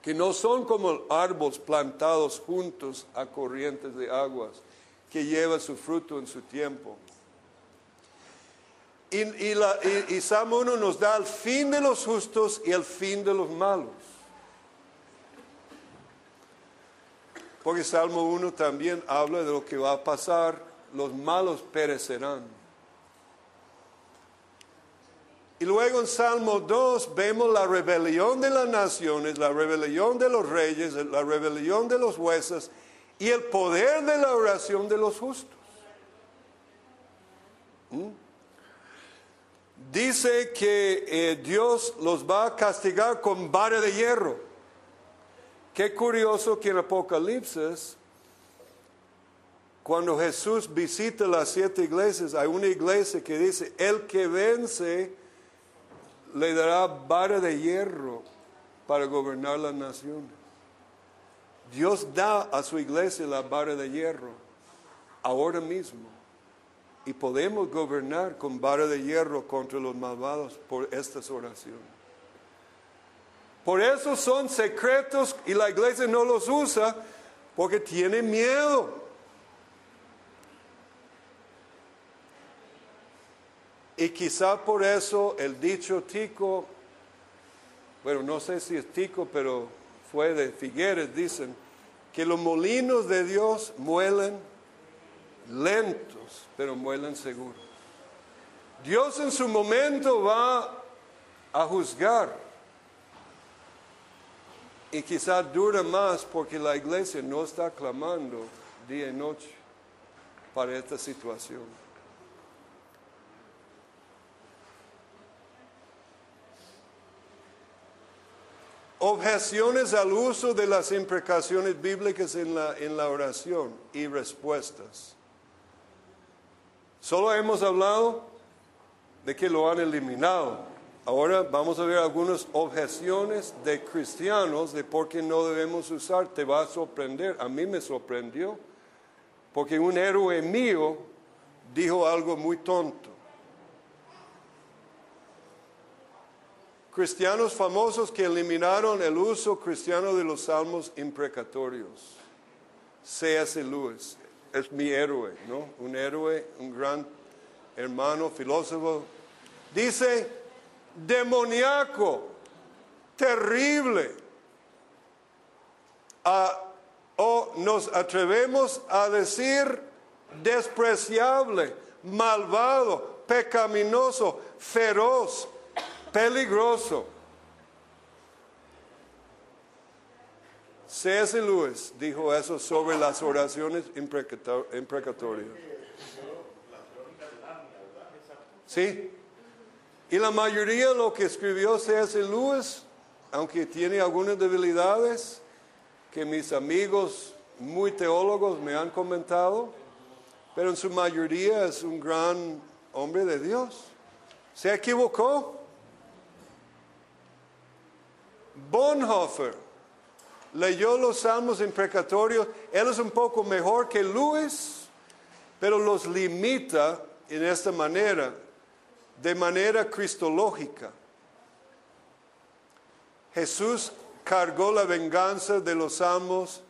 Que no son como árboles plantados juntos a corrientes de aguas, que lleva su fruto en su tiempo. Y, y, Salmo 1 nos da el fin de los justos y el fin de los malos. Porque Salmo 1 también habla de lo que va a pasar, los malos perecerán. Y luego en Salmo 2 vemos la rebelión de las naciones, la rebelión de los reyes, la rebelión de los jueces y el poder de la oración de los justos. ¿Mm? Dice que eh, Dios los va a castigar con vara de hierro. Qué curioso que en Apocalipsis, cuando Jesús visita las siete iglesias, hay una iglesia que dice, el que vence le dará vara de hierro para gobernar las naciones. Dios da a su iglesia la vara de hierro ahora mismo. Y podemos gobernar con vara de hierro contra los malvados por estas oraciones. Por eso son secretos y la iglesia no los usa porque tiene miedo. Y quizá por eso el dicho tico, bueno, no sé si es tico, pero fue de Figueres, dicen que los molinos de Dios muelen lentos, pero muelen seguros. Dios en su momento va a juzgar y quizá dura más porque la iglesia no está clamando día y noche para esta situación. Objeciones al uso de las imprecaciones bíblicas en la, en la oración y respuestas. Solo hemos hablado de que lo han eliminado. Ahora vamos a ver algunas objeciones de cristianos de por qué no debemos usar. Te va a sorprender. A mí me sorprendió. Porque un héroe mío dijo algo muy tonto. Cristianos famosos que eliminaron el uso cristiano de los salmos imprecatorios. C.S. Lewis es mi héroe, ¿no? Un héroe, un gran hermano, filósofo. Dice, demoníaco, terrible. O nos atrevemos a decir despreciable, malvado, pecaminoso, feroz, peligroso. C.S. Lewis dijo eso sobre las oraciones imprecato- imprecatorias. Sí. Y la mayoría de lo que escribió C.S. Lewis, aunque tiene algunas debilidades que mis amigos muy teólogos me han comentado, pero en su mayoría es un gran hombre de Dios. ¿Se equivocó? Bonhoeffer leyó los salmos imprecatorios. Él es un poco mejor que Lewis, pero los limita en esta manera, de manera cristológica. Jesús cargó la venganza de los salmos.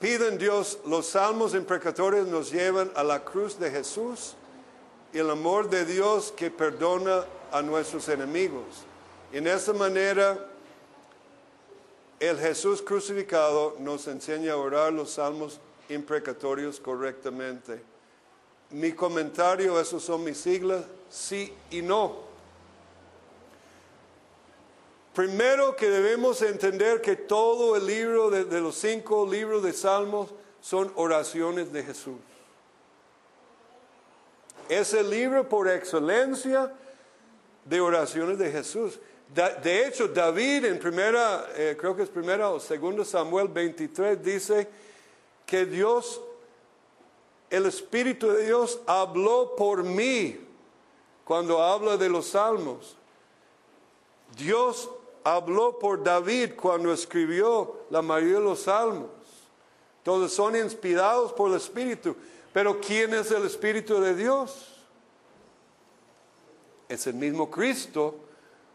Piden Dios, los salmos imprecatorios nos llevan a la cruz de Jesús y el amor de Dios que perdona a nuestros enemigos. En esta manera, el Jesús crucificado nos enseña a orar los salmos imprecatorios correctamente. Mi comentario, esos son mis siglas, sí y no. Primero que debemos entender que todo el libro de, de los cinco libros de Salmos son oraciones de Jesús. Es el libro por excelencia de oraciones de Jesús. De hecho, David en primera, eh, creo que es primera o segunda Samuel 23, dice que Dios, el Espíritu de Dios habló por mí cuando habla de los salmos. Dios habló por David cuando escribió la mayoría de los salmos. Todos son inspirados por el Espíritu. Pero ¿quién es el Espíritu de Dios? Es el mismo Cristo.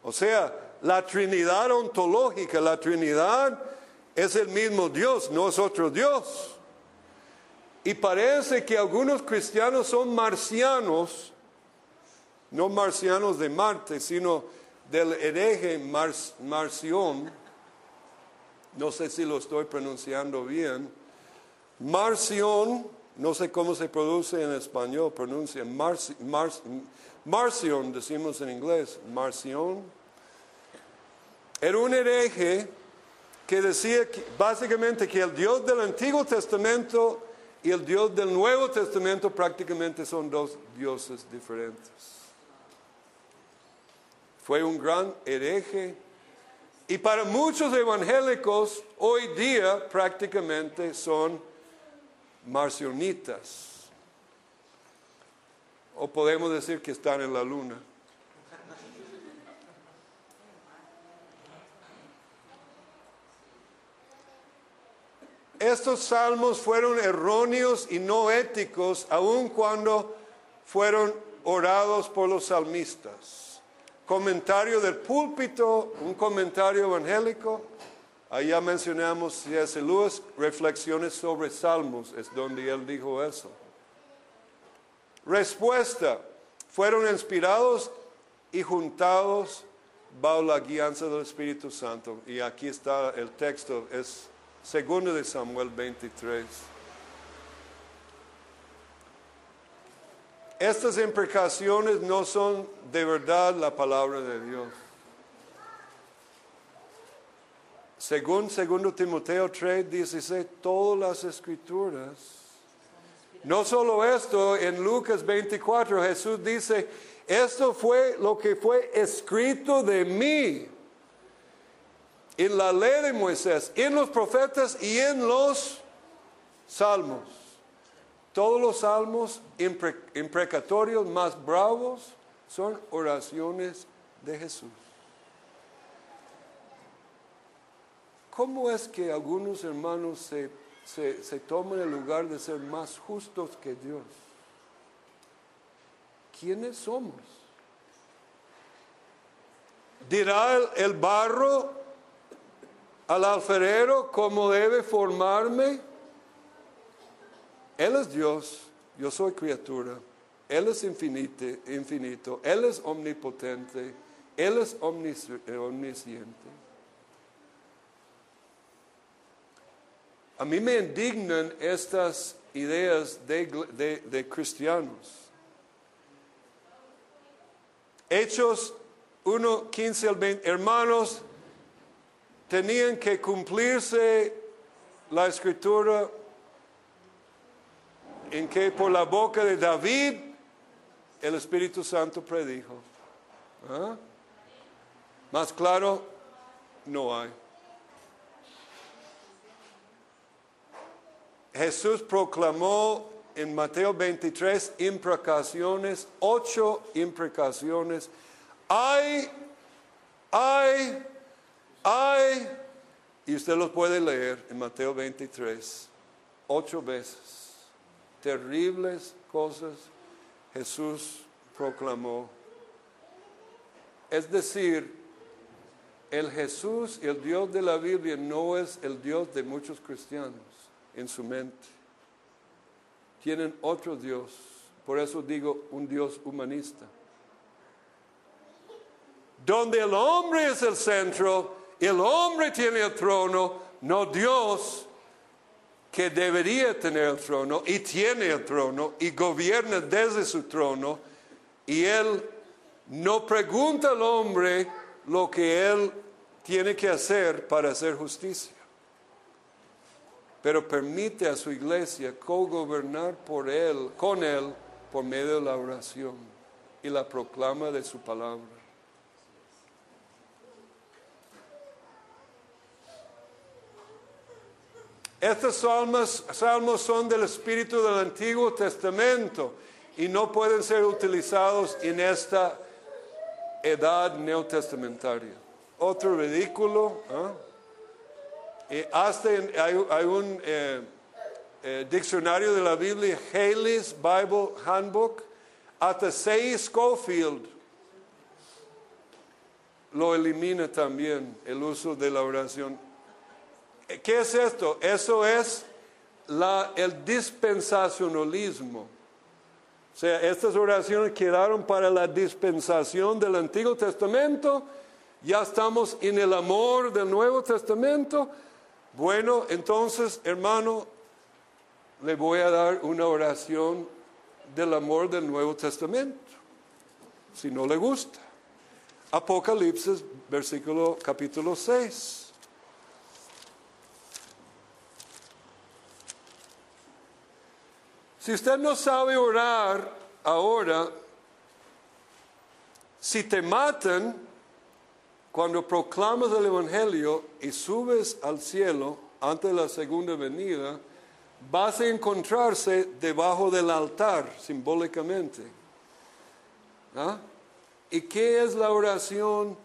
O sea, la Trinidad ontológica, la Trinidad es el mismo Dios, no es otro Dios. Y parece que algunos cristianos son marcianos, no marcianos de Marte, sino del hereje Mar- Marción, no sé si lo estoy pronunciando bien, Marción, no sé cómo se produce en español, pronuncia Marci- Mar- Marción, decimos en inglés, Marción. Era un hereje que decía que- básicamente que el Dios del Antiguo Testamento y el Dios del Nuevo Testamento prácticamente son dos dioses diferentes. Fue un gran hereje y para muchos evangélicos hoy día prácticamente son marcionitas. O podemos decir que están en la luna. Estos salmos fueron erróneos y no éticos aun cuando fueron orados por los salmistas. Comentario del púlpito, un comentario evangélico. Ya mencionamos C.S. Lewis, reflexiones sobre salmos, es donde él dijo eso. Respuesta, fueron inspirados y juntados bajo la guianza del Espíritu Santo. Y aquí está el texto, es segundo de Samuel 23. Estas imprecaciones no son de verdad la palabra de Dios. Según 2 Timoteo 3, 16, todas las escrituras. No solo esto, en Lucas 24 Jesús dice, esto fue lo que fue escrito de mí en la ley de Moisés, en los profetas y en los salmos. Todos los salmos impre- imprecatorios más bravos son oraciones de Jesús. ¿Cómo es que algunos hermanos se, se, se toman el lugar de ser más justos que Dios? ¿Quiénes somos? dirá el, barro al alfarero cómo debe formarme. Él es Dios, yo soy criatura. Él es infinito, infinito. Él es omnipotente. Él es omnis- omnisciente. A mí me indignan estas ideas de, de cristianos. Hechos 1, 15 al 20. Hermanos, tenían que cumplirse la escritura en que por la boca de David el Espíritu Santo predijo. ¿Ah? Más claro, no hay. Jesús proclamó en Mateo 23 imprecaciones, ocho imprecaciones. Ay, ay, ay. Y usted los puede leer en Mateo 23, ocho veces. Terribles cosas Jesús proclamó. Es decir, el Jesús el Dios de la Biblia no es el Dios de muchos cristianos en su mente. Tienen otro Dios. Por eso digo un Dios humanista. Donde el hombre es el centro, el hombre tiene el trono, no Dios que debería tener el trono y tiene el trono y gobierna desde su trono y él no pregunta al hombre lo que él tiene que hacer para hacer justicia, pero permite a su iglesia co-gobernar por él, con él, por medio de la oración y la proclama de su palabra. Estos salmos, salmos son del espíritu del Antiguo Testamento y no pueden ser utilizados en esta edad neotestamentaria. Otro ridículo. ¿ah? Y hasta hay, un eh, eh, diccionario de la Biblia, Haley's Bible Handbook, hasta seis Schofield lo elimina también el uso de la oración. Eh, ¿Qué es esto? Eso es el dispensacionalismo. O sea, estas oraciones quedaron para la dispensación del Antiguo Testamento. Ya estamos en el amor del Nuevo Testamento. Bueno, entonces, hermano, le voy a dar una oración del amor del Nuevo Testamento. Si no le gusta. Apocalipsis, versículo capítulo 6. Si usted no sabe orar ahora, si te matan cuando proclamas el Evangelio y subes al cielo antes de la segunda venida, vas a encontrarse debajo del altar simbólicamente. ¿Ah? ¿Y qué es la oración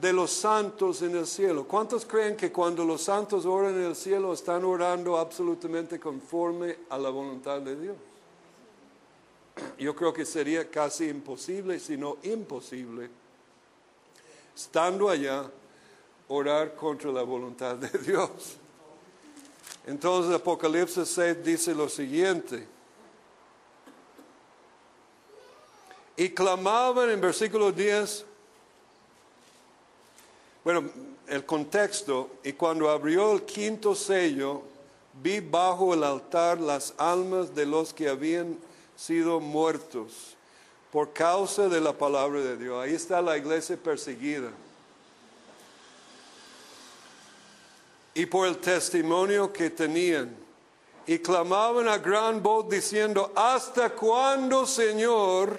de los santos en el cielo? ¿Cuántos creen que cuando los santos oran en el cielo están orando absolutamente conforme a la voluntad de Dios? Yo creo que sería casi imposible, si no imposible, estando allá, orar contra la voluntad de Dios. Entonces Apocalipsis 6 dice lo siguiente. Y clamaban en versículo 10, bueno, el contexto, y cuando abrió el quinto sello, vi bajo el altar las almas de los que habían sido muertos por causa de la palabra de Dios. Ahí está la iglesia perseguida. Y por el testimonio que tenían. Y clamaban a gran voz diciendo, ¿hasta cuándo, Señor?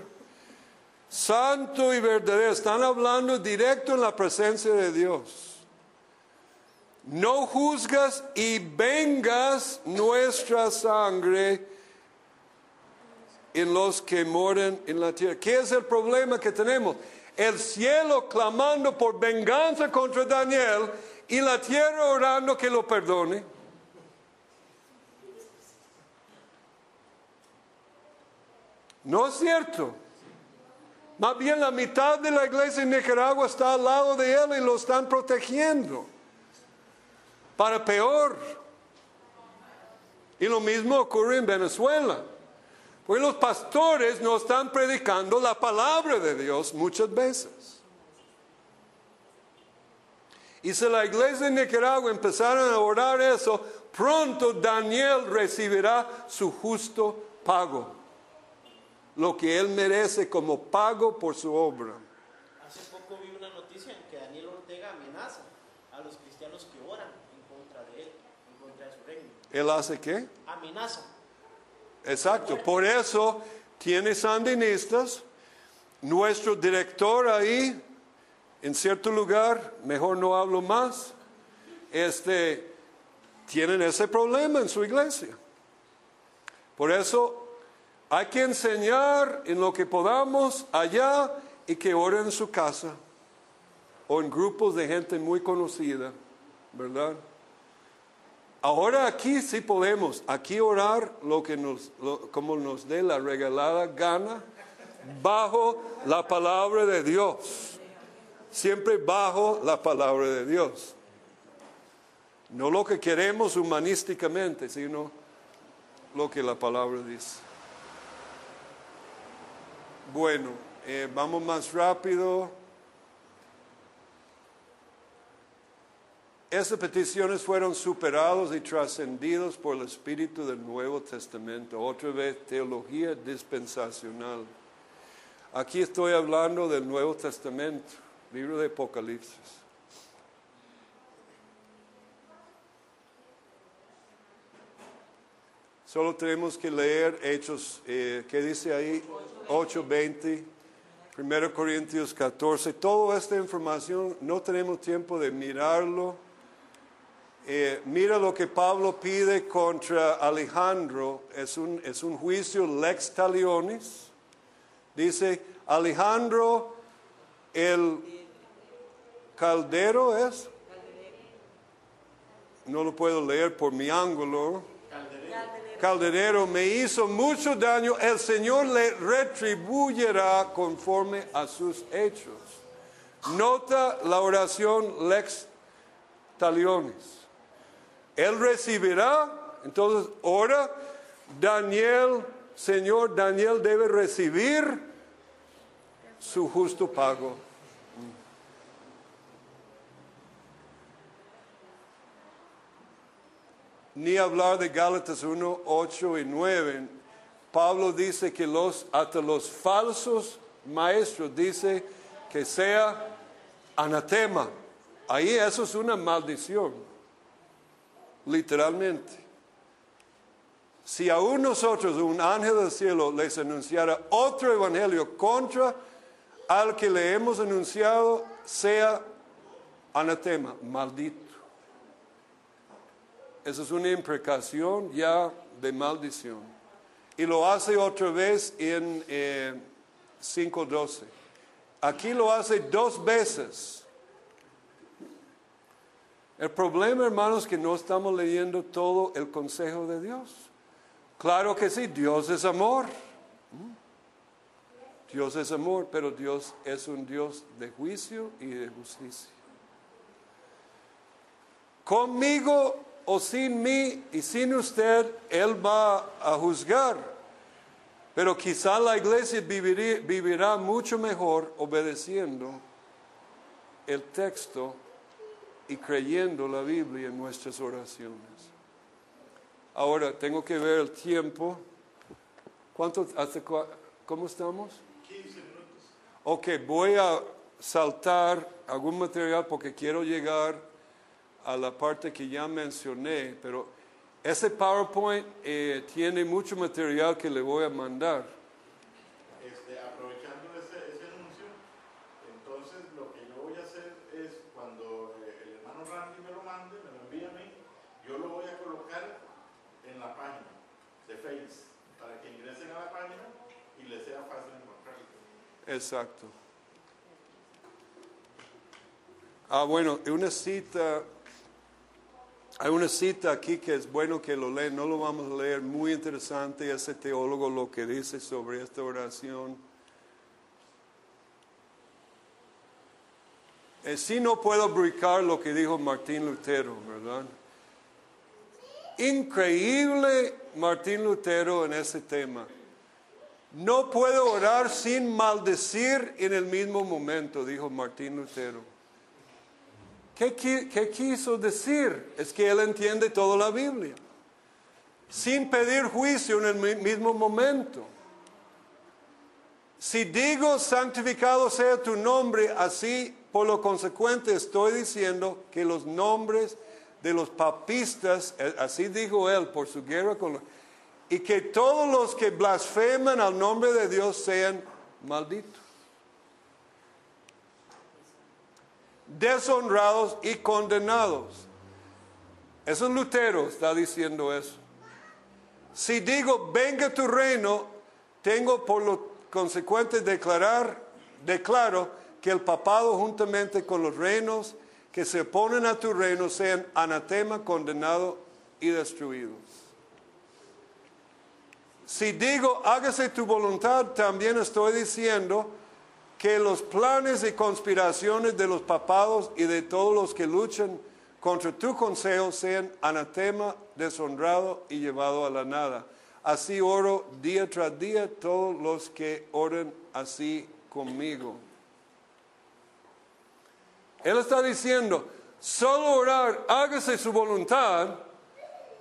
Santo y verdadero. Están hablando directo en la presencia de Dios. No juzgas y vengas nuestra sangre en los que moran en la tierra. ¿Qué es el problema que tenemos? El cielo clamando por venganza contra Daniel y la tierra orando que lo perdone. ¿No es cierto? Más bien la mitad de la iglesia en Nicaragua está al lado de él y lo están protegiendo. Para peor. Y lo mismo ocurre en Venezuela. Porque los pastores no están predicando la palabra de Dios muchas veces. Y si la iglesia de Nicaragua empezaron a orar eso, pronto Daniel recibirá su justo pago. Lo que él merece como pago por su obra. Hace poco vi una noticia en que Daniel Ortega amenaza a los cristianos que oran en contra de él, en contra de su reino. ¿Él hace qué? Amenaza. Exacto. Por eso tiene sandinistas. Nuestro director ahí, en cierto lugar, mejor no hablo más, este, tienen ese problema en su iglesia. Por eso hay que enseñar en lo que podamos allá y que oren en su casa o en grupos de gente muy conocida, ¿verdad? Ahora aquí sí podemos, aquí orar lo que nos, lo- como nos dé la regalada gana, bajo la palabra de Dios, siempre bajo la palabra de Dios. No lo que queremos humanísticamente, sino lo que la palabra dice. Bueno, eh, vamos más rápido. Estas peticiones fueron superados y trascendidos por el Espíritu del Nuevo Testamento. Otra vez, teología dispensacional. Aquí estoy hablando del Nuevo Testamento, libro de Apocalipsis. Solo tenemos que leer Hechos, eh, ¿qué dice ahí? 8:20, 1 Corintios 14. Toda esta información no tenemos tiempo de mirarlo. Eh, mira lo que Pablo pide contra Alejandro, es un, es un juicio lex talionis. Dice, Alejandro el caldero es, no lo puedo leer por mi ángulo. Calderero me hizo mucho daño, el Señor le retribuyerá conforme a sus hechos. Nota la oración lex talionis. Él recibirá, entonces ora, Daniel, Señor, Daniel debe recibir su justo pago. Ni hablar de Gálatas 1, 8 y 9. Pablo dice que los, hasta los falsos maestros dice que sea anatema. Ahí eso es una maldición literalmente. Si aún nosotros, un ángel del cielo, les anunciara otro evangelio contra al que le hemos anunciado, sea anatema, maldito. Esa es una imprecación ya de maldición. Y lo hace otra vez en eh, 5.12. Aquí lo hace dos veces. El problema, hermanos, es que no estamos leyendo todo el consejo de Dios. Claro que sí, Dios es amor. Dios es amor, pero Dios es un Dios de juicio y de justicia. Conmigo o sin mí y sin usted, Él va a juzgar. Pero quizá la iglesia vivirá mucho mejor obedeciendo el texto y creyendo la Biblia en nuestras oraciones. Ahora, tengo que ver el tiempo. ¿Cuánto, cua- ¿Cómo estamos? 15 minutos. Ok, voy a saltar algún material porque quiero llegar a la parte que ya mencioné, pero ese PowerPoint eh, tiene mucho material que le voy a mandar. Exacto. Ah, bueno, una cita, hay una cita aquí que es bueno que lo lean, no lo vamos a leer, muy interesante ese teólogo lo que dice sobre esta oración. Si sí no puedo brincar lo que dijo Martín Lutero, ¿verdad? Increíble Martín Lutero en ese tema. No puedo orar sin maldecir en el mismo momento, dijo Martín Lutero. ¿Qué, qué quiso decir? Es que él entiende toda la Biblia. Sin pedir juicio en el mi- mismo momento. Si digo santificado sea tu nombre, así por lo consecuente estoy diciendo que los nombres de los papistas, eh, así dijo él por su guerra con los, y que todos los que blasfeman al nombre de Dios sean malditos, deshonrados y condenados. Eso es Lutero, está diciendo eso. Si digo, venga tu reino, tengo por lo consecuente declarar, declaro que el papado juntamente con los reinos que se oponen a tu reino sean anatema, condenado y destruidos. Si digo, hágase tu voluntad, también estoy diciendo que los planes y conspiraciones de los papados y de todos los que luchan contra tu consejo sean anatema, deshonrado y llevado a la nada. Así oro día tras día todos los que oren así conmigo. Él está diciendo, solo orar, hágase su voluntad,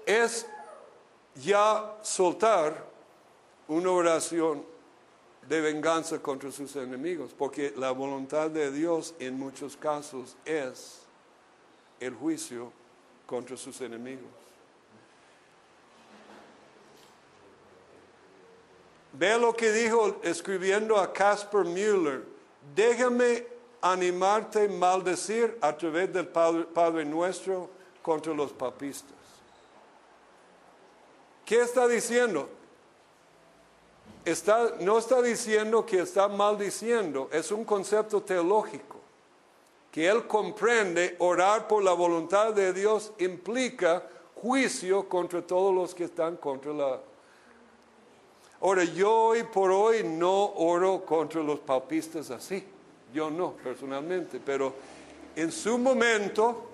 es ya soltar una oración de venganza contra sus enemigos, porque la voluntad de Dios en muchos casos es el juicio contra sus enemigos. Ve lo que dijo escribiendo a Casper Müller, déjame animarte maldecir a través del Padre, Padre Nuestro contra los papistas. ¿Qué está diciendo? No está diciendo que está maldiciendo, es un concepto teológico, que él comprende orar por la voluntad de Dios implica juicio contra todos los que están contra la... Ahora, yo hoy por hoy no oro contra los papistas así, yo no personalmente, pero en su momento,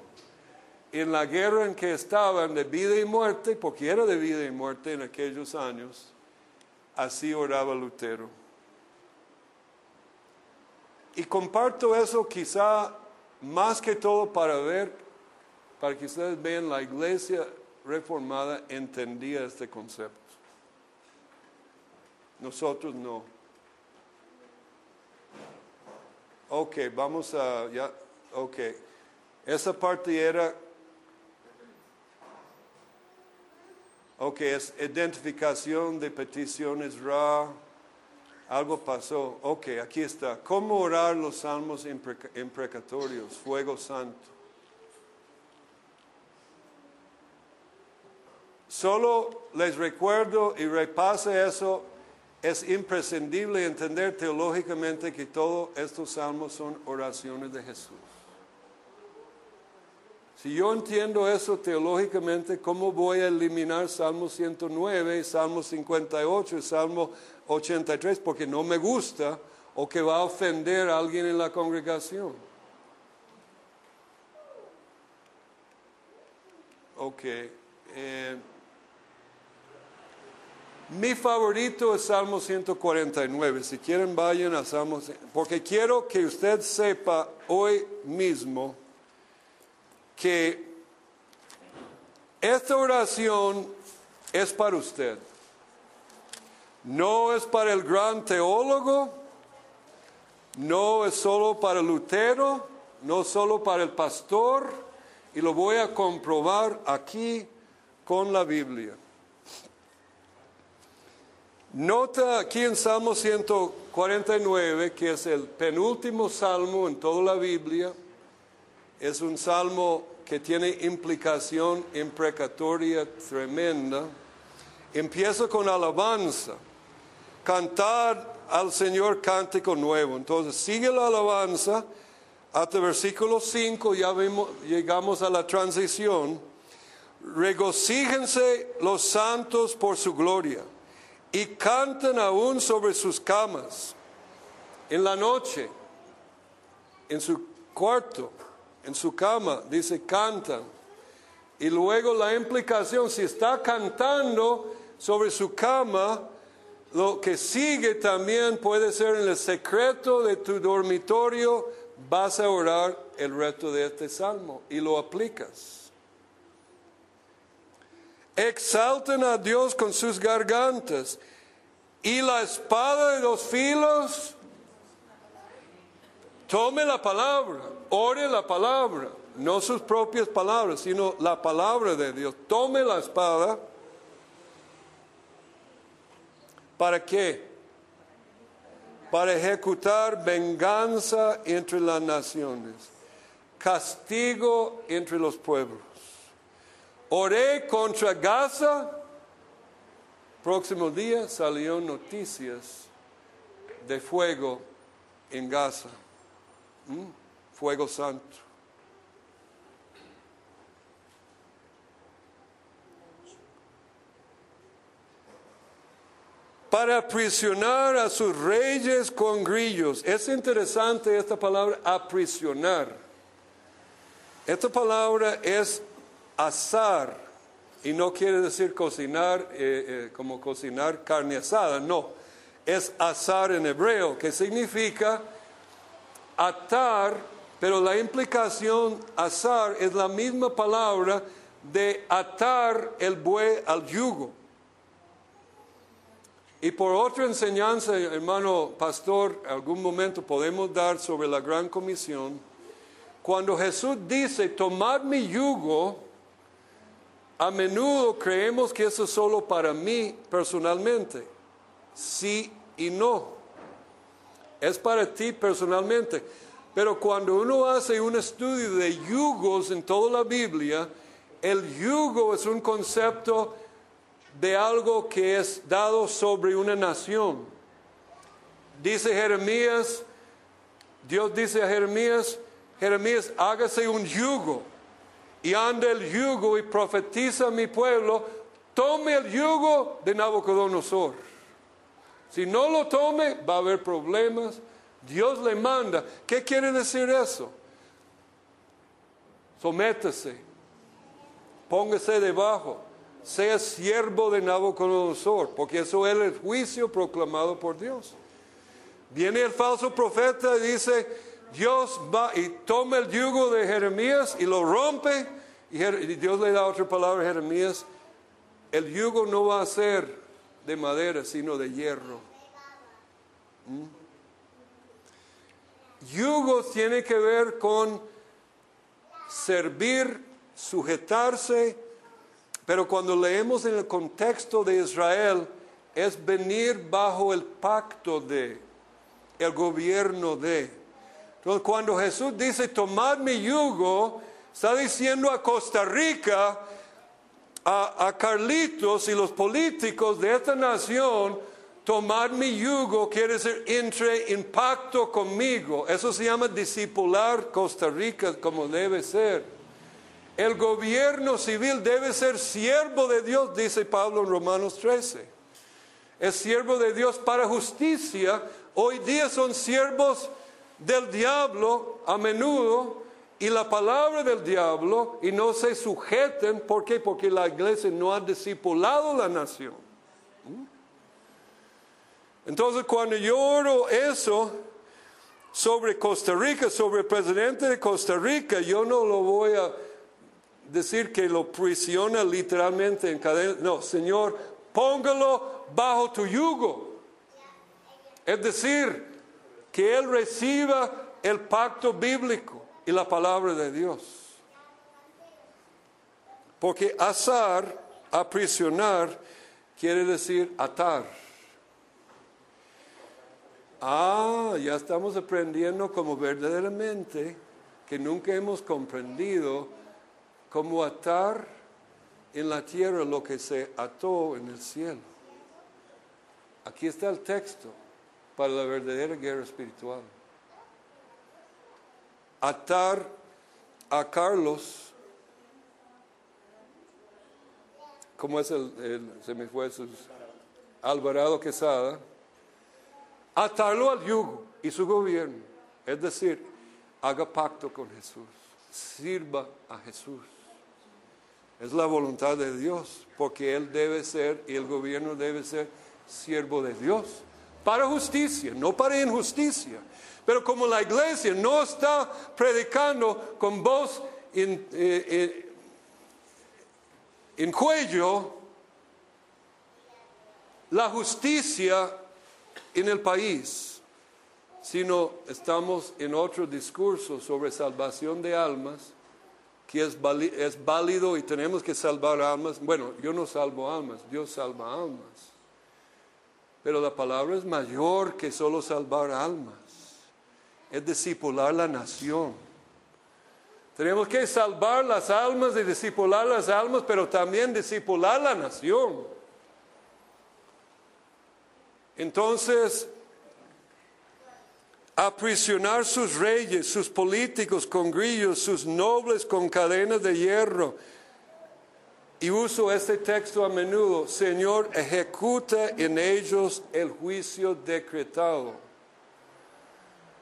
en la guerra en que estaban de vida y muerte, porque era de vida y muerte en aquellos años, Así oraba Lutero. Y comparto eso quizá más que todo para ver, para que ustedes vean la iglesia reformada entendía este concepto. Nosotros no. Ok, vamos a, ya, ok. Esa parte era Ok, es identificación de peticiones RA. Algo pasó. Ok, aquí está. ¿Cómo orar los salmos impreca- imprecatorios? Fuego santo. Solo les recuerdo y repase eso. Es imprescindible entender teológicamente que todos estos salmos son oraciones de Jesús. Si yo entiendo eso teológicamente, ¿cómo voy a eliminar Salmo 109, Salmo 58 y Salmo 83? Porque no me gusta o que va a ofender a alguien en la congregación. Ok. eh, mi favorito es Salmo 149. Si quieren, vayan a Salmo. Porque quiero que usted sepa hoy mismo que esta oración es para usted. No es para el gran teólogo, no es solo para Lutero, no solo para el pastor, y lo voy a comprobar aquí con la Biblia. Nota aquí en Salmo 149, que es el penúltimo salmo en toda la Biblia, es un salmo que tiene implicación imprecatoria tremenda. Empieza con alabanza. Cantar al Señor cántico nuevo. Entonces sigue la alabanza hasta versículo 5, ya vimos, llegamos a la transición. Regocíjense los santos por su gloria y canten aún sobre sus camas en la noche, en su Cuarto, en su cama, dice cantan. Y luego la implicación, si está cantando sobre su cama, lo que sigue también puede ser en el secreto de tu dormitorio, vas a orar el resto de este salmo y lo aplicas. Exalten a Dios con sus gargantas y la espada de dos filos. Tome la palabra, ore la palabra, no sus propias palabras, sino la palabra de Dios. Tome la espada. ¿Para qué? Para ejecutar venganza entre las naciones, castigo entre los pueblos. Oré contra Gaza. Próximo día salió noticias de fuego en Gaza. ¿Mm? Fuego santo. para aprisionar a sus reyes con grillos. Es interesante esta palabra, aprisionar. Esta palabra es asar y no quiere decir cocinar eh, eh, como cocinar carne asada, no. Es asar en hebreo, que significa atar, pero la implicación asar es la misma palabra de atar el buey al yugo. Y por otra enseñanza, hermano pastor, algún momento podemos dar sobre la gran comisión. Cuando Jesús dice, tomad mi yugo, a menudo creemos que eso es solo para mí personalmente. Sí y no. Es para ti personalmente. Pero cuando uno hace un estudio de yugos en toda la Biblia, el yugo es un concepto de algo que es dado sobre una nación. Dice Jeremías, Dios dice a Jeremías, Jeremías, hágase un yugo y ande el yugo y profetiza a mi pueblo, tome el yugo de Nabucodonosor. Si no lo tome, va a haber problemas. Dios le manda. ¿Qué quiere decir eso? Sométase, póngase debajo sea siervo de Nabucodonosor, porque eso es el juicio proclamado por Dios. Viene el falso profeta y dice, Dios va y toma el yugo de Jeremías y lo rompe, y Dios le da otra palabra a Jeremías, el yugo no va a ser de madera, sino de hierro. ¿Mm? Yugo tiene que ver con servir, sujetarse, pero cuando leemos en el contexto de Israel, es venir bajo el pacto de, el gobierno de. Entonces, cuando Jesús dice, tomad mi yugo, está diciendo a Costa Rica, a, a Carlitos y los políticos de esta nación, tomad mi yugo quiere decir entre en pacto conmigo. Eso se llama discipular Costa Rica como debe ser. El gobierno civil debe ser siervo de Dios, dice Pablo en Romanos 13. Es siervo de Dios para justicia. Hoy día son siervos del diablo a menudo y la palabra del diablo y no se sujeten. ¿Por qué? Porque la iglesia no ha discipulado la nación. Entonces cuando yo oro eso sobre Costa Rica, sobre el presidente de Costa Rica, yo no lo voy a decir que lo prisiona literalmente en cadena. No, Señor, póngalo bajo tu yugo. Es decir, que Él reciba el pacto bíblico y la palabra de Dios. Porque asar, aprisionar, quiere decir atar. Ah, ya estamos aprendiendo como verdaderamente que nunca hemos comprendido como atar en la tierra lo que se ató en el cielo. Aquí está el texto para la verdadera guerra espiritual. Atar a Carlos, como es el, se me fue Alvarado Quesada, atarlo al yugo y su gobierno. Es decir, haga pacto con Jesús, sirva a Jesús. Es la voluntad de Dios, porque Él debe ser y el gobierno debe ser siervo de Dios, para justicia, no para injusticia. Pero como la iglesia no está predicando con voz en, eh, eh, en cuello, la justicia en el país, sino estamos en otro discurso sobre salvación de almas, que es, es válido y tenemos que salvar almas. Bueno, yo no salvo almas, Dios salva almas. Pero la palabra es mayor que solo salvar almas, es discipular la nación. Tenemos que salvar las almas y discipular las almas, pero también discipular la nación. Entonces, aprisionar sus reyes, sus políticos con grillos, sus nobles con cadenas de hierro. Y uso este texto a menudo, Señor, ejecuta en ellos el juicio decretado.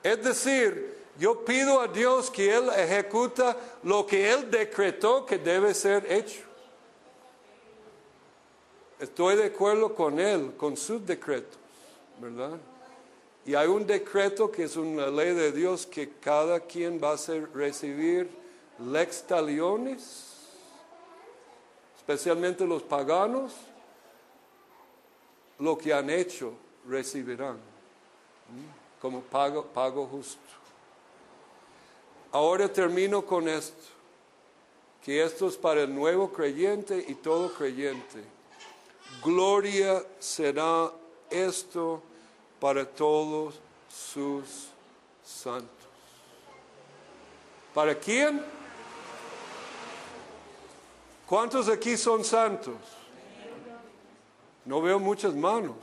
Es decir, yo pido a Dios que Él ejecuta lo que Él decretó que debe ser hecho. Estoy de acuerdo con Él, con sus decretos, ¿verdad? Y hay un decreto que es una ley de Dios que cada quien va a recibir lex taliones, especialmente los paganos, lo que han hecho recibirán como pago, pago justo. Ahora termino con esto, que esto es para el nuevo creyente y todo creyente. Gloria será esto para todos sus santos. ¿Para quién? ¿Cuántos aquí son santos? No veo muchas manos.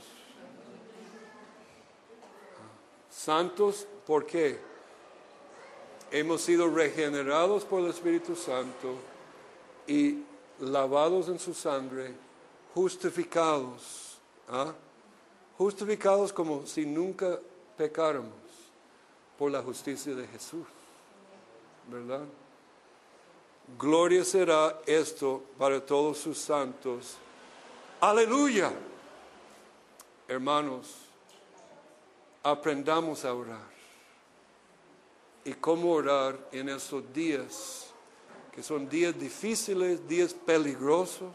Santos, ¿por qué? Hemos sido regenerados por el Espíritu Santo y lavados en su sangre, justificados. ¿ah? Justificados como si nunca pecáramos por la justicia de Jesús. ¿Verdad? Gloria será esto para todos sus santos. Aleluya. Hermanos, aprendamos a orar. Y cómo orar en estos días, que son días difíciles, días peligrosos.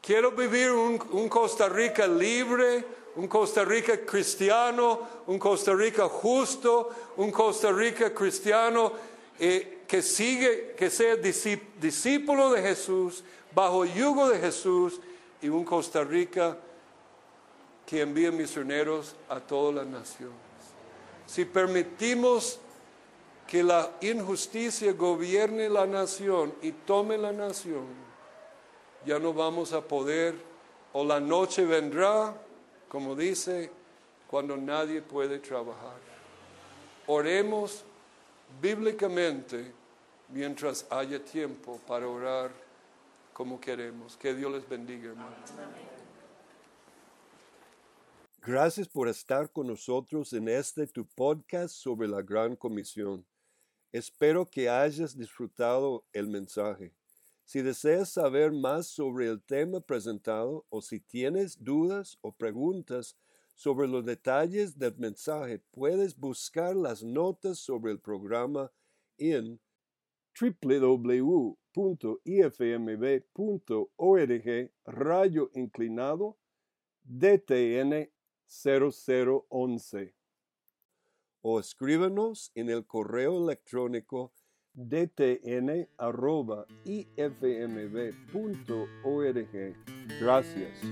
Quiero vivir un, un Costa Rica libre, un Costa Rica cristiano, un Costa Rica justo, un Costa Rica cristiano eh, que sigue, que sea discí- discípulo de Jesús, bajo el yugo de Jesús, y un Costa Rica que envía misioneros a todas las naciones. Si permitimos que la injusticia gobierne la nación y tome la nación, ya no vamos a poder, o la noche vendrá, como dice, cuando nadie puede trabajar. Oremos bíblicamente mientras haya tiempo para orar como queremos. Que Dios les bendiga, hermanos. Gracias por estar con nosotros en este tu podcast sobre la Gran Comisión. Espero que hayas disfrutado el mensaje. Si deseas saber más sobre el tema presentado o si tienes dudas o preguntas sobre los detalles del mensaje, puedes buscar las notas sobre el programa en www.ifmb.org rayo inclinado DTN 0011 o escríbanos en el correo electrónico dtn arroba ifmb.org. Gracias.